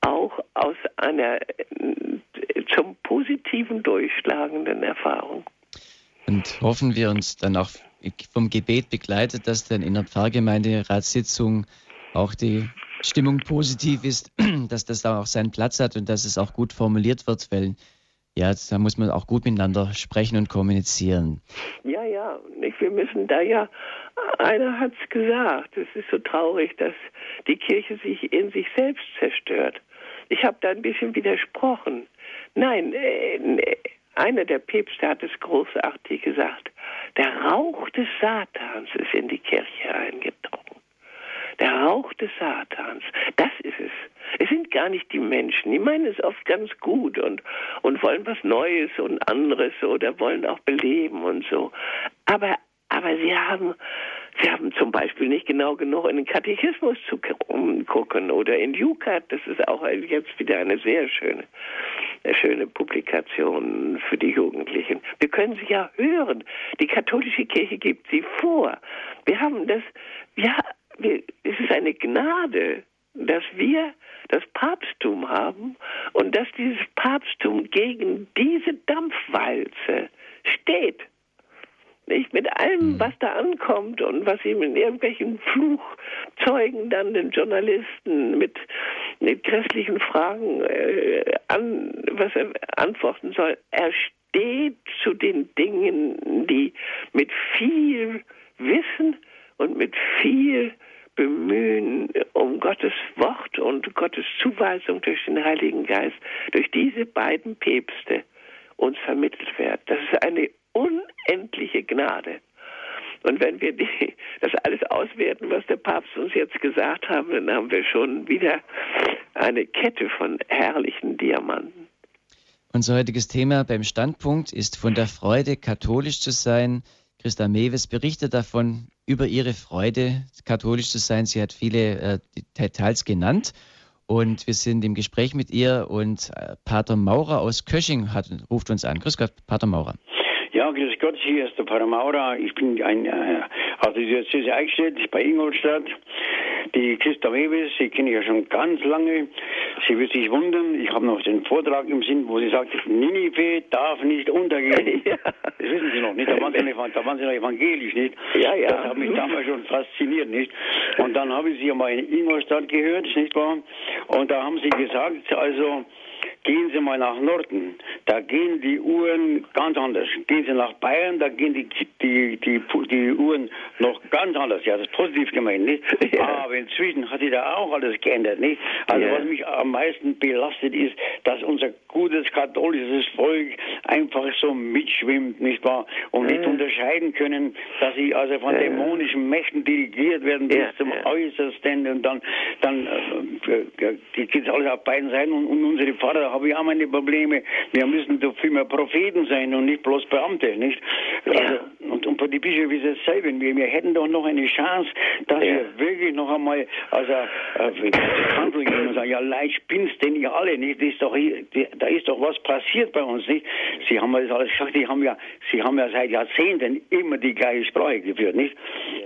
auch aus einer äh, zum Positiven durchschlagenden Erfahrung. Und hoffen wir uns dann auch vom Gebet begleitet, dass dann in der Pfarrgemeinderatssitzung auch die Stimmung positiv ist, dass das da auch seinen Platz hat und dass es auch gut formuliert wird, weil ja, da muss man auch gut miteinander sprechen und kommunizieren. Ja, ja, wir müssen da ja, einer hat es gesagt, es ist so traurig, dass die Kirche sich in sich selbst zerstört. Ich habe da ein bisschen widersprochen. Nein, äh, einer der Päpste hat es großartig gesagt. Der Rauch des Satans ist in die Kirche eingedrungen. Der Rauch des Satans, das ist es. Es sind gar nicht die Menschen. Die meinen es oft ganz gut und, und wollen was Neues und anderes oder wollen auch beleben und so. Aber, aber sie haben, sie haben zum Beispiel nicht genau genug in den Katechismus zu gucken oder in Jukat. Das ist auch jetzt wieder eine sehr schöne, schöne Publikation für die Jugendlichen. Wir können sie ja hören. Die katholische Kirche gibt sie vor. Wir haben das, ja, wir, es ist eine Gnade, dass wir das Papsttum haben und dass dieses Papsttum gegen diese Dampfwalze steht. Nicht mit allem, hm. was da ankommt und was ihm in irgendwelchen Fluchzeugen dann den Journalisten mit, mit grässlichen Fragen äh, an, was er antworten soll. Er steht zu den Dingen, die mit viel Wissen und mit viel Bemühen um Gottes Wort und Gottes Zuweisung durch den Heiligen Geist, durch diese beiden Päpste uns vermittelt wird. Das ist eine unendliche Gnade. Und wenn wir die, das alles auswerten, was der Papst uns jetzt gesagt hat, dann haben wir schon wieder eine Kette von herrlichen Diamanten. Unser heutiges Thema beim Standpunkt ist von der Freude, katholisch zu sein. Christa Mewes berichtet davon, über ihre Freude, katholisch zu sein. Sie hat viele äh, Details genannt. Und wir sind im Gespräch mit ihr und äh, Pater Maurer aus Kösching hat, ruft uns an. Grüß Gott, Pater Maurer. Ja, grüß Gott, hier ist der Pater Maurer. Ich bin ein, äh, aus der Diözese Eichstätt bei Ingolstadt. Die Christa Mewes, sie kenne ich ja schon ganz lange. Sie wird sich wundern, ich habe noch den Vortrag im Sinn, wo sie sagt, Ninive darf nicht untergehen. Ja. Das wissen Sie noch nicht, da waren Sie noch, da waren sie noch evangelisch, nicht? Ja, ja. Das hat mich damals schon fasziniert, nicht? Und dann habe ich sie ja mal in Ingolstadt gehört, nicht wahr? Und da haben sie gesagt, also, Gehen Sie mal nach Norden, da gehen die Uhren ganz anders. Gehen Sie nach Bayern, da gehen die, die, die, die Uhren noch ganz anders. Ja, das ist positiv gemeint, nicht? Ja. Aber inzwischen hat sich da auch alles geändert, nicht? Also ja. was mich am meisten belastet ist, dass unser gutes katholisches Volk einfach so mitschwimmt, nicht wahr? Und nicht unterscheiden können, dass sie also von dämonischen Mächten dirigiert werden bis zum Äußersten und dann, dann äh, äh geht alles auf beiden Seiten und, und unsere Pfarrer habe ich auch meine Probleme. Wir müssen doch viel mehr Propheten sein und nicht bloß Beamte, nicht? Also, ja. und, und für die Bischöfe ist es dasselbe. Wir, wir hätten doch noch eine Chance, dass ja. wir wirklich noch einmal, also, äh, Kanzel gehen und sagen, ja, leid spinnst denn ihr alle, nicht? Das ist doch, da ist doch was passiert bei uns, nicht? Sie haben das alles gesagt, die haben ja, sie haben ja seit Jahrzehnten immer die gleiche Sprache geführt, nicht?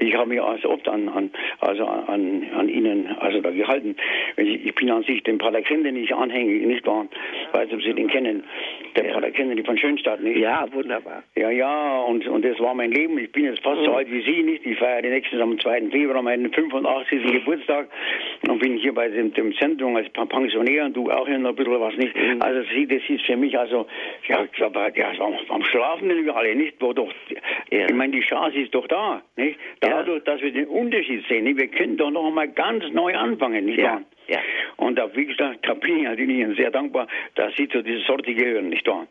Ich habe mich also oft an, an, also an, an ihnen, also da gehalten. Ich, ich bin an sich dem Pater Kende nicht anhängig, nicht wahr? weiß ob Sie den kennen. Der ja. Pater kennen die von Schönstadt, nicht? Ja, wunderbar. Ja, ja, und, und das war mein Leben. Ich bin jetzt fast mhm. so alt wie Sie, nicht? Ich feiere nächstes am 2. Februar meinen 85. Geburtstag und bin hier bei dem, dem Zentrum als Pensionär und du auch hier noch ein bisschen was, nicht? Mhm. Also Sie, das ist für mich also, ja, aber ja, am, Schlafen wir alle, nicht? Wo doch, ja. ich meine, die Chance ist doch da, nicht? Dadurch, ja. dass wir den Unterschied sehen, nicht? Wir können doch noch einmal ganz neu anfangen, nicht ja. Ja. Und da, wie gesagt, da bin ich natürlich sehr dankbar, dass sie zu dieser Sorte gehören, nicht wahr?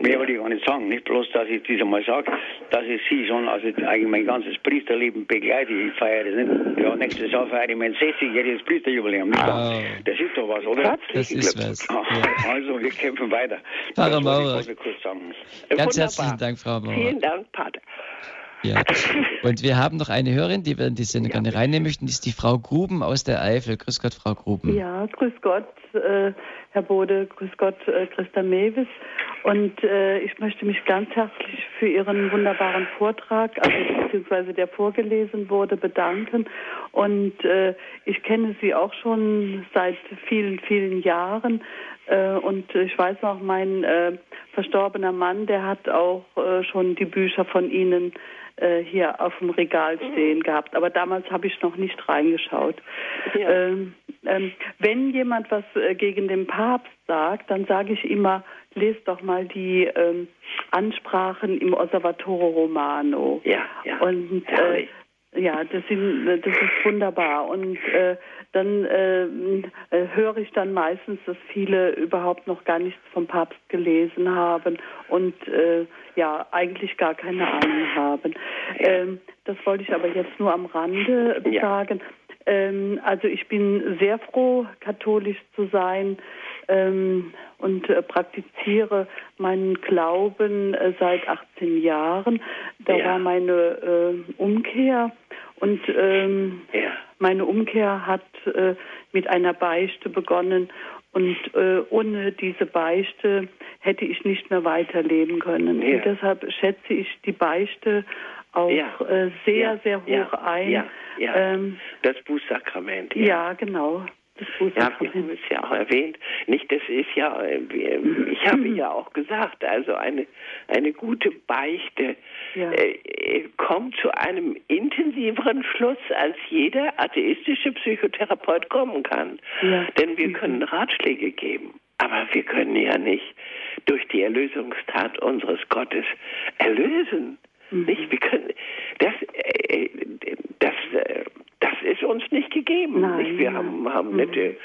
Mehr wollte ich gar nicht sagen. Nicht bloß, dass ich dieses Mal sage, dass ich sie schon, also eigentlich mein ganzes Priesterleben begleite. Ich feiere das nicht. Ja, nächstes Jahr feiere ich mein 60-jähriges Priesterjubileum. Nicht wahr? Oh. Das ist doch was, oder? Das ist was. Ja. Also, wir kämpfen weiter. Pfarrer Maurer. Ganz herzlichen Dank, Frau Maurer. Vielen Dank, Pater. Ja. Und wir haben noch eine Hörerin, die wir in die Sendung ja. gerne reinnehmen möchten. Das ist die Frau Gruben aus der Eifel. Grüß Gott, Frau Gruben. Ja, grüß Gott, äh, Herr Bode, grüß Gott, äh, Christa Mewis. Und äh, ich möchte mich ganz herzlich für Ihren wunderbaren Vortrag, also beziehungsweise der vorgelesen wurde, bedanken. Und äh, ich kenne Sie auch schon seit vielen, vielen Jahren. Äh, und ich weiß noch, mein äh, verstorbener Mann, der hat auch äh, schon die Bücher von Ihnen äh, hier auf dem Regal stehen gehabt. Aber damals habe ich noch nicht reingeschaut. Ja. Ähm, ähm, wenn jemand was äh, gegen den Papst sagt, dann sage ich immer, lest doch mal die ähm, Ansprachen im Osservatore Romano. Ja, ja. Und äh, ja, das, sind, das ist wunderbar. Und äh, dann äh, äh, höre ich dann meistens, dass viele überhaupt noch gar nichts vom Papst gelesen haben und äh, ja, eigentlich gar keine Ahnung haben. Ähm, das wollte ich aber jetzt nur am Rande ja. sagen. Ähm, also ich bin sehr froh, katholisch zu sein ähm, und äh, praktiziere meinen Glauben äh, seit 18 Jahren. Da ja. war meine äh, Umkehr und ähm, ja. meine Umkehr hat äh, mit einer Beichte begonnen und äh, ohne diese Beichte hätte ich nicht mehr weiterleben können. Ja. Und deshalb schätze ich die Beichte auch ja. äh, sehr, sehr hoch ein. Ja, ja. Ähm, das Bußsakrament. Ja, genau. Ja, wir haben es ja auch erwähnt. Nicht, das ist ja, äh, ich habe ja auch gesagt, also eine, eine gute Beichte ja. äh, kommt zu einem intensiveren Schluss, als jeder atheistische Psychotherapeut kommen kann. Ja. Denn wir können Ratschläge geben. Aber wir können ja nicht durch die Erlösungstat unseres Gottes erlösen. Mhm. Nicht? Wir können, das, äh, das, äh, das ist uns nicht gegeben. Nein, nicht? Wir haben, haben mhm. nette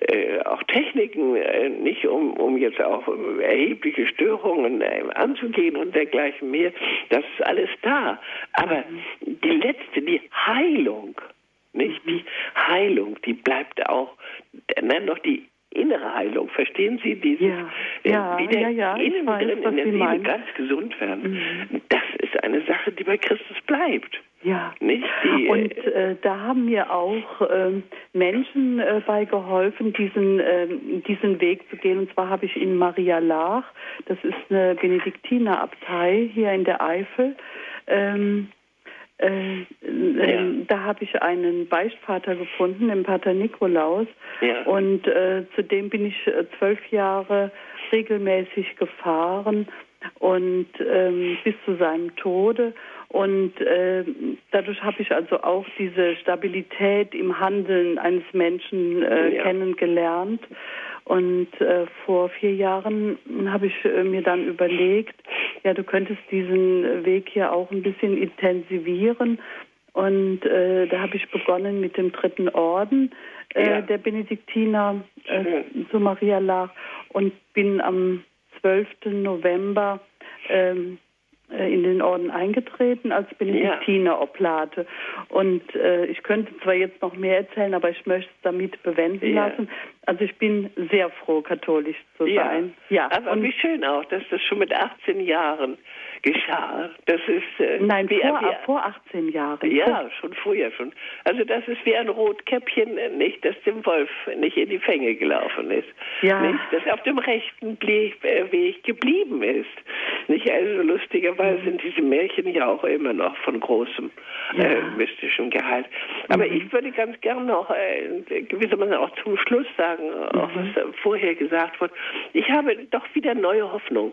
äh, auch Techniken, äh, nicht um, um jetzt auch erhebliche Störungen äh, anzugehen und dergleichen mehr. Das ist alles da. Aber mhm. die letzte, die Heilung, nicht? Die Heilung, die bleibt auch, nein, noch die innere Heilung. Verstehen Sie dieses ja, äh, ja, wieder ja, ja, innen weiß, drin in der Seele meinen. ganz gesund werden? Mhm. Das ist eine Sache, die bei Christus bleibt. Ja. Nicht die, und äh, da haben mir auch äh, Menschen äh, bei geholfen, diesen, ähm, diesen Weg zu gehen. Und zwar habe ich in Maria Lach, das ist eine Benediktinerabtei hier in der Eifel, ähm, äh, ja. Da habe ich einen Beichtvater gefunden, den Pater Nikolaus. Ja. Und äh, zudem bin ich äh, zwölf Jahre regelmäßig gefahren und ähm, bis zu seinem Tode. Und äh, dadurch habe ich also auch diese Stabilität im Handeln eines Menschen äh, ja. kennengelernt. Und äh, vor vier Jahren habe ich äh, mir dann überlegt, ja, du könntest diesen Weg hier auch ein bisschen intensivieren. Und äh, da habe ich begonnen mit dem dritten Orden äh, ja. der Benediktiner äh, zu Maria Lach und bin am 12. November ähm, äh, in den Orden eingetreten als Benediktiner-Oblate. Und äh, ich könnte zwar jetzt noch mehr erzählen, aber ich möchte es damit bewenden ja. lassen. Also ich bin sehr froh, katholisch zu sein. Ja, aber und wie schön auch, dass das schon mit 18 Jahren geschah. Das ist äh, Nein, wie, vor, wie, vor 18 Jahren. Ja, schon früher schon. Also das ist wie ein Rotkäppchen, äh, nicht, das dem Wolf nicht in die Fänge gelaufen ist. Ja. Nicht, das auf dem rechten äh, Weg geblieben ist. Nicht also lustigerweise mhm. sind diese Märchen ja auch immer noch von großem ja. äh, mystischem Gehalt. Aber mhm. ich würde ganz gern noch äh, gewissermaßen auch zum Schluss sagen, mhm. auch was vorher gesagt wurde. Ich habe doch wieder neue Hoffnung.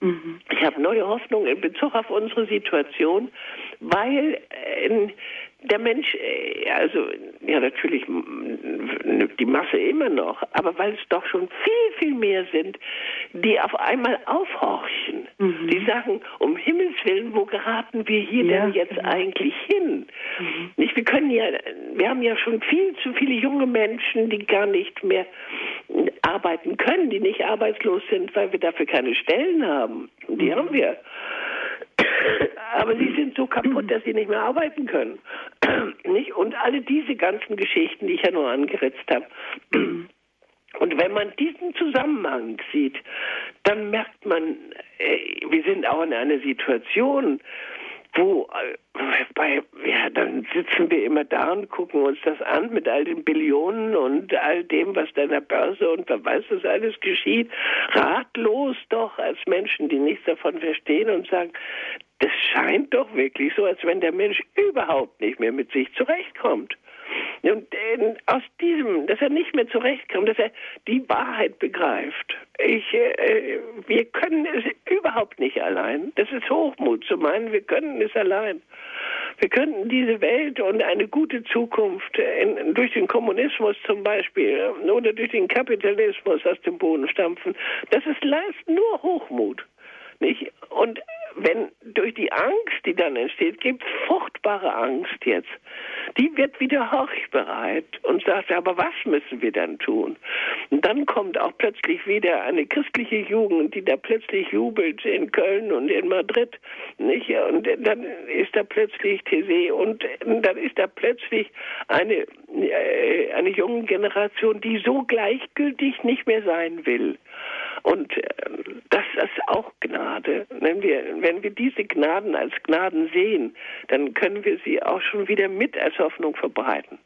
Mhm. Ich habe neue Hoffnung in Bezug auf unsere Situation, weil äh, der Mensch, äh, also ja natürlich die Masse immer noch, aber weil es doch schon viel, viel mehr sind, die auf einmal aufhorchen. Mhm. Die sagen, um Himmels Willen, wo geraten wir hier ja, denn jetzt genau. eigentlich hin? Mhm. Nicht, wir können ja, wir haben ja schon viel zu viele junge Menschen, die gar nicht mehr arbeiten können, die nicht arbeitslos sind, weil wir dafür keine Stellen haben. Die haben wir. Aber sie sind so kaputt, dass sie nicht mehr arbeiten können. nicht? Und alle diese ganzen Geschichten, die ich ja nur angeritzt habe. Und wenn man diesen Zusammenhang sieht, dann merkt man, äh, wir sind auch in einer Situation, wo äh, bei, ja, dann sitzen wir immer da und gucken uns das an mit all den Billionen und all dem, was da in der Börse und wer weiß, was alles geschieht, ratlos doch als Menschen, die nichts davon verstehen und sagen, das scheint doch wirklich so, als wenn der Mensch überhaupt nicht mehr mit sich zurechtkommt. Und äh, aus diesem, dass er nicht mehr zurechtkommt, dass er die Wahrheit begreift. Ich, äh, wir können es überhaupt nicht allein. Das ist Hochmut zu meinen, wir können es allein. Wir könnten diese Welt und eine gute Zukunft in, durch den Kommunismus zum Beispiel oder durch den Kapitalismus aus dem Boden stampfen. Das ist nur Hochmut. Nicht? Und wenn durch die Angst, die dann entsteht, gibt es furchtbare Angst jetzt. Die wird wieder horchbereit und sagt, aber was müssen wir dann tun? Und dann kommt auch plötzlich wieder eine christliche Jugend, die da plötzlich jubelt in Köln und in Madrid, nicht? Und dann ist da plötzlich Tese und dann ist da plötzlich eine, äh, eine junge Generation, die so gleichgültig nicht mehr sein will. Und äh, das ist auch Gnade. Wenn wir, wenn wir diese Gnaden als Gnaden sehen, dann können wir sie auch schon wieder mit als Hoffnung verbreiten.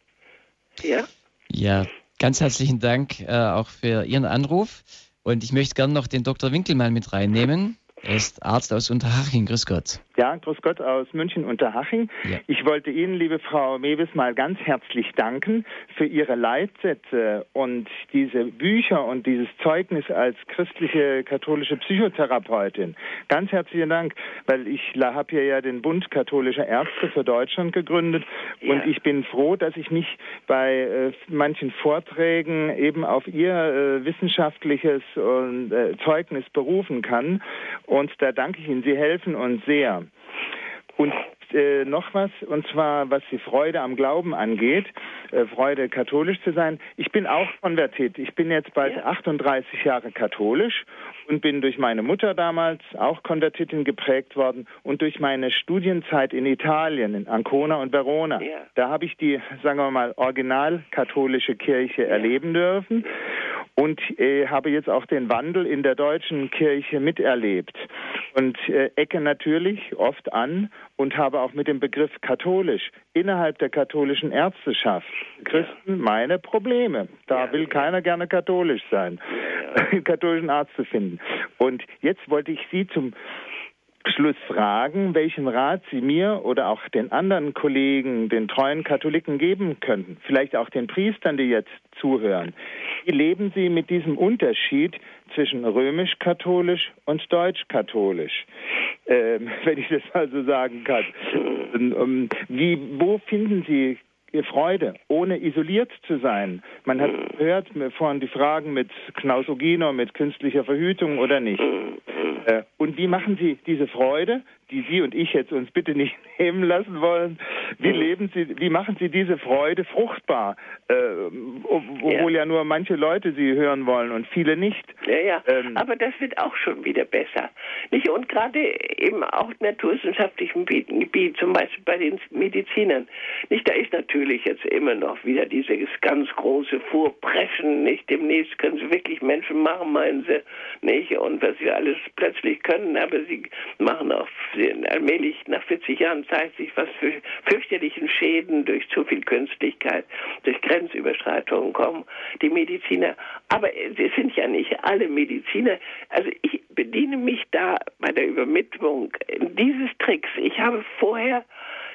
Ja? Ja, ganz herzlichen Dank äh, auch für Ihren Anruf. Und ich möchte gerne noch den Dr. Winkelmann mit reinnehmen. Er ist Arzt aus Unterhaching. Grüß Gott. Ja, grüß Gott aus München Unterhaching. Ja. Ich wollte Ihnen, liebe Frau Mewes, mal ganz herzlich danken für Ihre Leitsätze und diese Bücher und dieses Zeugnis als christliche katholische Psychotherapeutin. Ganz herzlichen Dank, weil ich habe hier ja den Bund katholischer Ärzte für Deutschland gegründet ja. und ich bin froh, dass ich mich bei äh, manchen Vorträgen eben auf Ihr äh, wissenschaftliches äh, Zeugnis berufen kann und da danke ich Ihnen. Sie helfen uns sehr. Und äh, noch was, und zwar was die Freude am Glauben angeht, äh, Freude katholisch zu sein. Ich bin auch konvertiert. Ich bin jetzt bald ja. 38 Jahre katholisch und bin durch meine Mutter damals auch Konvertitin geprägt worden und durch meine Studienzeit in Italien, in Ancona und Verona. Ja. Da habe ich die, sagen wir mal, original katholische Kirche ja. erleben dürfen und äh, habe jetzt auch den Wandel in der deutschen Kirche miterlebt und äh, ecke natürlich oft an und habe auch mit dem Begriff katholisch innerhalb der katholischen Ärzteschaft Christen meine Probleme. Da ja. will keiner gerne katholisch sein, ja. katholischen Arzt zu finden. Und jetzt wollte ich Sie zum Schluss fragen, welchen Rat Sie mir oder auch den anderen Kollegen, den treuen Katholiken geben könnten, vielleicht auch den Priestern, die jetzt zuhören. Wie leben Sie mit diesem Unterschied zwischen römisch-katholisch und deutsch-katholisch, ähm, wenn ich das mal so sagen kann? Ähm, wie, wo finden Sie Freude, ohne isoliert zu sein. Man hat gehört vorhin die Fragen mit Knausogino, mit künstlicher Verhütung oder nicht. Äh, und wie machen Sie diese Freude, die Sie und ich jetzt uns bitte nicht nehmen lassen wollen, wie leben Sie, wie machen Sie diese Freude fruchtbar, äh, obwohl ja. ja. nur manche Leute sie hören wollen und viele nicht. Ja, ja. Ähm, Aber das wird auch schon wieder besser, nicht? Und gerade eben auch naturwissenschaftlichen Gebiet, zum Beispiel bei den Medizinern, nicht? Da ist natürlich jetzt immer noch wieder dieses ganz große Vorpreschen, nicht? Demnächst können Sie wirklich Menschen machen, meinen Sie, nicht? Und was Sie alles plötzlich können, aber Sie machen auch allmählich nach 40 Jahren zeigt sich, was für fürchterlichen Schäden durch zu viel Künstlichkeit, durch Grenzüberschreitungen kommen. Die Mediziner, aber es sind ja nicht alle Mediziner. Also ich bediene mich da bei der Übermittlung dieses Tricks. Ich habe vorher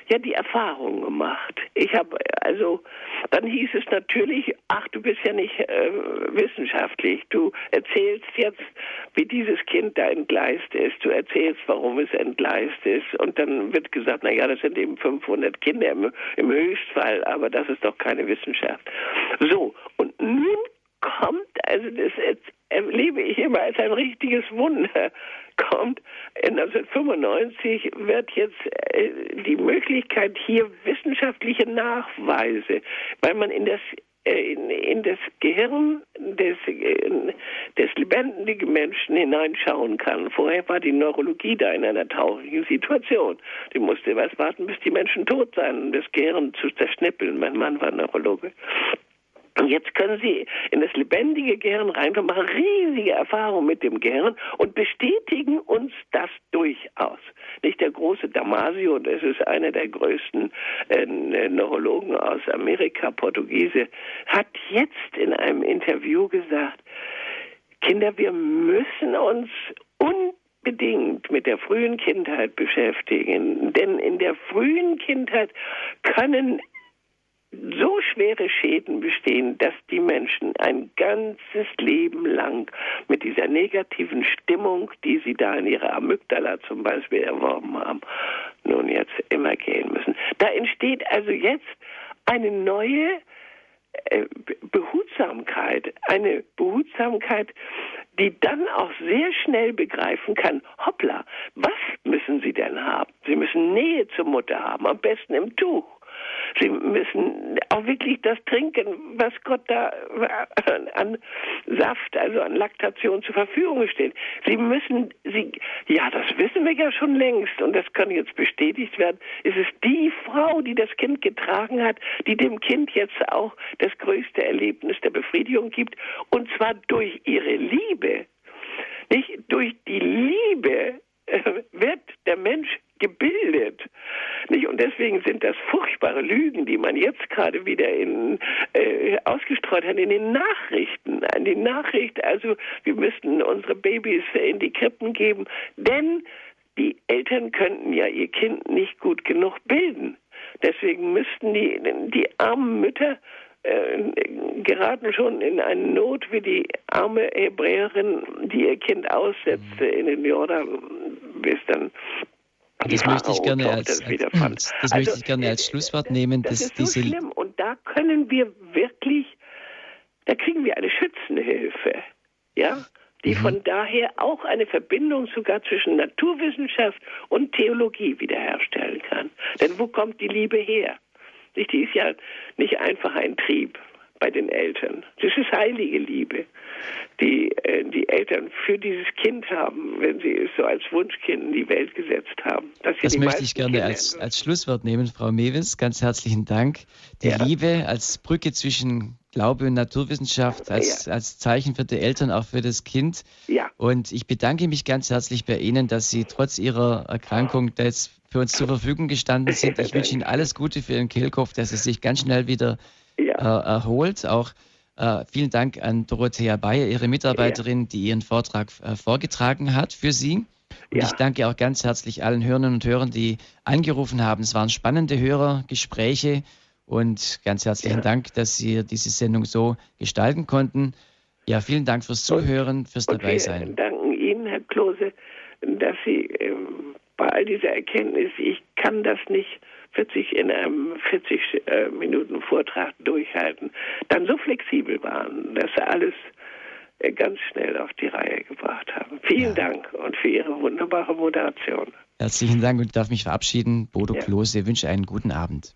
ja die Erfahrung gemacht. Ich habe also dann hieß es natürlich, ach du bist ja nicht äh, wissenschaftlich, du erzählst jetzt, wie dieses Kind da entgleist ist, du erzählst, warum es entgleist ist und dann wird gesagt, na ja, das sind eben 500 Kinder im, im Höchstfall, aber das ist doch keine Wissenschaft. So und nun kommt, also das erlebe ich immer als ein richtiges Wunder, kommt 1995 wird jetzt äh, die Möglichkeit hier wissenschaftliche Nachweise, weil man in das äh, in, in das Gehirn des, äh, des lebendigen Menschen hineinschauen kann. Vorher war die Neurologie da in einer traurigen Situation. Die musste was warten, bis die Menschen tot seien, um das Gehirn zu zerschnippeln. Mein Mann war Neurologe. Und jetzt können Sie in das lebendige Gehirn reinkommen, machen riesige Erfahrungen mit dem Gehirn und bestätigen uns das durchaus. Nicht der große Damasio, das ist einer der größten äh, Neurologen aus Amerika, Portugiese, hat jetzt in einem Interview gesagt, Kinder, wir müssen uns unbedingt mit der frühen Kindheit beschäftigen, denn in der frühen Kindheit können so schwere Schäden bestehen, dass die Menschen ein ganzes Leben lang mit dieser negativen Stimmung, die sie da in ihrer Amygdala zum Beispiel erworben haben, nun jetzt immer gehen müssen. Da entsteht also jetzt eine neue äh, Behutsamkeit, eine Behutsamkeit, die dann auch sehr schnell begreifen kann, hoppla, was müssen Sie denn haben? Sie müssen Nähe zur Mutter haben, am besten im Tuch. Sie müssen auch wirklich das trinken, was Gott da an Saft, also an Laktation zur Verfügung steht. Sie müssen, Sie, ja, das wissen wir ja schon längst und das kann jetzt bestätigt werden. Es ist die Frau, die das Kind getragen hat, die dem Kind jetzt auch das größte Erlebnis der Befriedigung gibt und zwar durch ihre Liebe. Nicht durch die Liebe äh, wird der Mensch gebildet. Nicht? Und deswegen sind das furchtbare Lügen, die man jetzt gerade wieder in, äh, ausgestreut hat in den Nachrichten. In den Nachrichten, also wir müssten unsere Babys in die Krippen geben, denn die Eltern könnten ja ihr Kind nicht gut genug bilden. Deswegen müssten die, die armen Mütter äh, geraten schon in eine Not wie die arme Hebräerin, die ihr Kind aussetzte in den Jordan, bis dann das möchte ich gerne als, als, das also, möchte ich gerne als Schlusswort nehmen. Das ist so diese schlimm und da können wir wirklich, da kriegen wir eine Schützenhilfe, ja, die mhm. von daher auch eine Verbindung sogar zwischen Naturwissenschaft und Theologie wiederherstellen kann. Denn wo kommt die Liebe her? Die ist ja nicht einfach ein Trieb bei den Eltern. Das ist heilige Liebe, die äh, die Eltern für dieses Kind haben, wenn sie es so als Wunschkind in die Welt gesetzt haben. das möchte ich gerne als, als Schlusswort nehmen, Frau Mewes. Ganz herzlichen Dank. Die ja. Liebe als Brücke zwischen Glaube und Naturwissenschaft, als, ja. als Zeichen für die Eltern, auch für das Kind. Ja. Und ich bedanke mich ganz herzlich bei Ihnen, dass Sie trotz Ihrer Erkrankung jetzt für uns zur Verfügung gestanden sind. Ich wünsche Ihnen alles Gute für Ihren Kehlkopf, dass es sich ganz schnell wieder ja. äh, erholt. Auch äh, vielen Dank an Dorothea Bayer, Ihre Mitarbeiterin, ja. die Ihren Vortrag äh, vorgetragen hat für Sie. Und ja. ich danke auch ganz herzlich allen Hörern und Hörern, die angerufen haben. Es waren spannende Hörergespräche und ganz herzlichen Dank, dass Sie diese Sendung so gestalten konnten. Ja, vielen Dank fürs Zuhören, fürs Dabeisein. Wir danken Ihnen, Herr Klose, dass Sie ähm, bei all dieser Erkenntnis, ich kann das nicht 40 in einem 40 äh, Minuten Vortrag durchhalten, dann so flexibel waren, dass sie alles äh, ganz schnell auf die Reihe gebracht haben. Vielen ja. Dank und für Ihre wunderbare Moderation. Herzlichen Dank und darf mich verabschieden. Bodo ja. Klose wünsche einen guten Abend.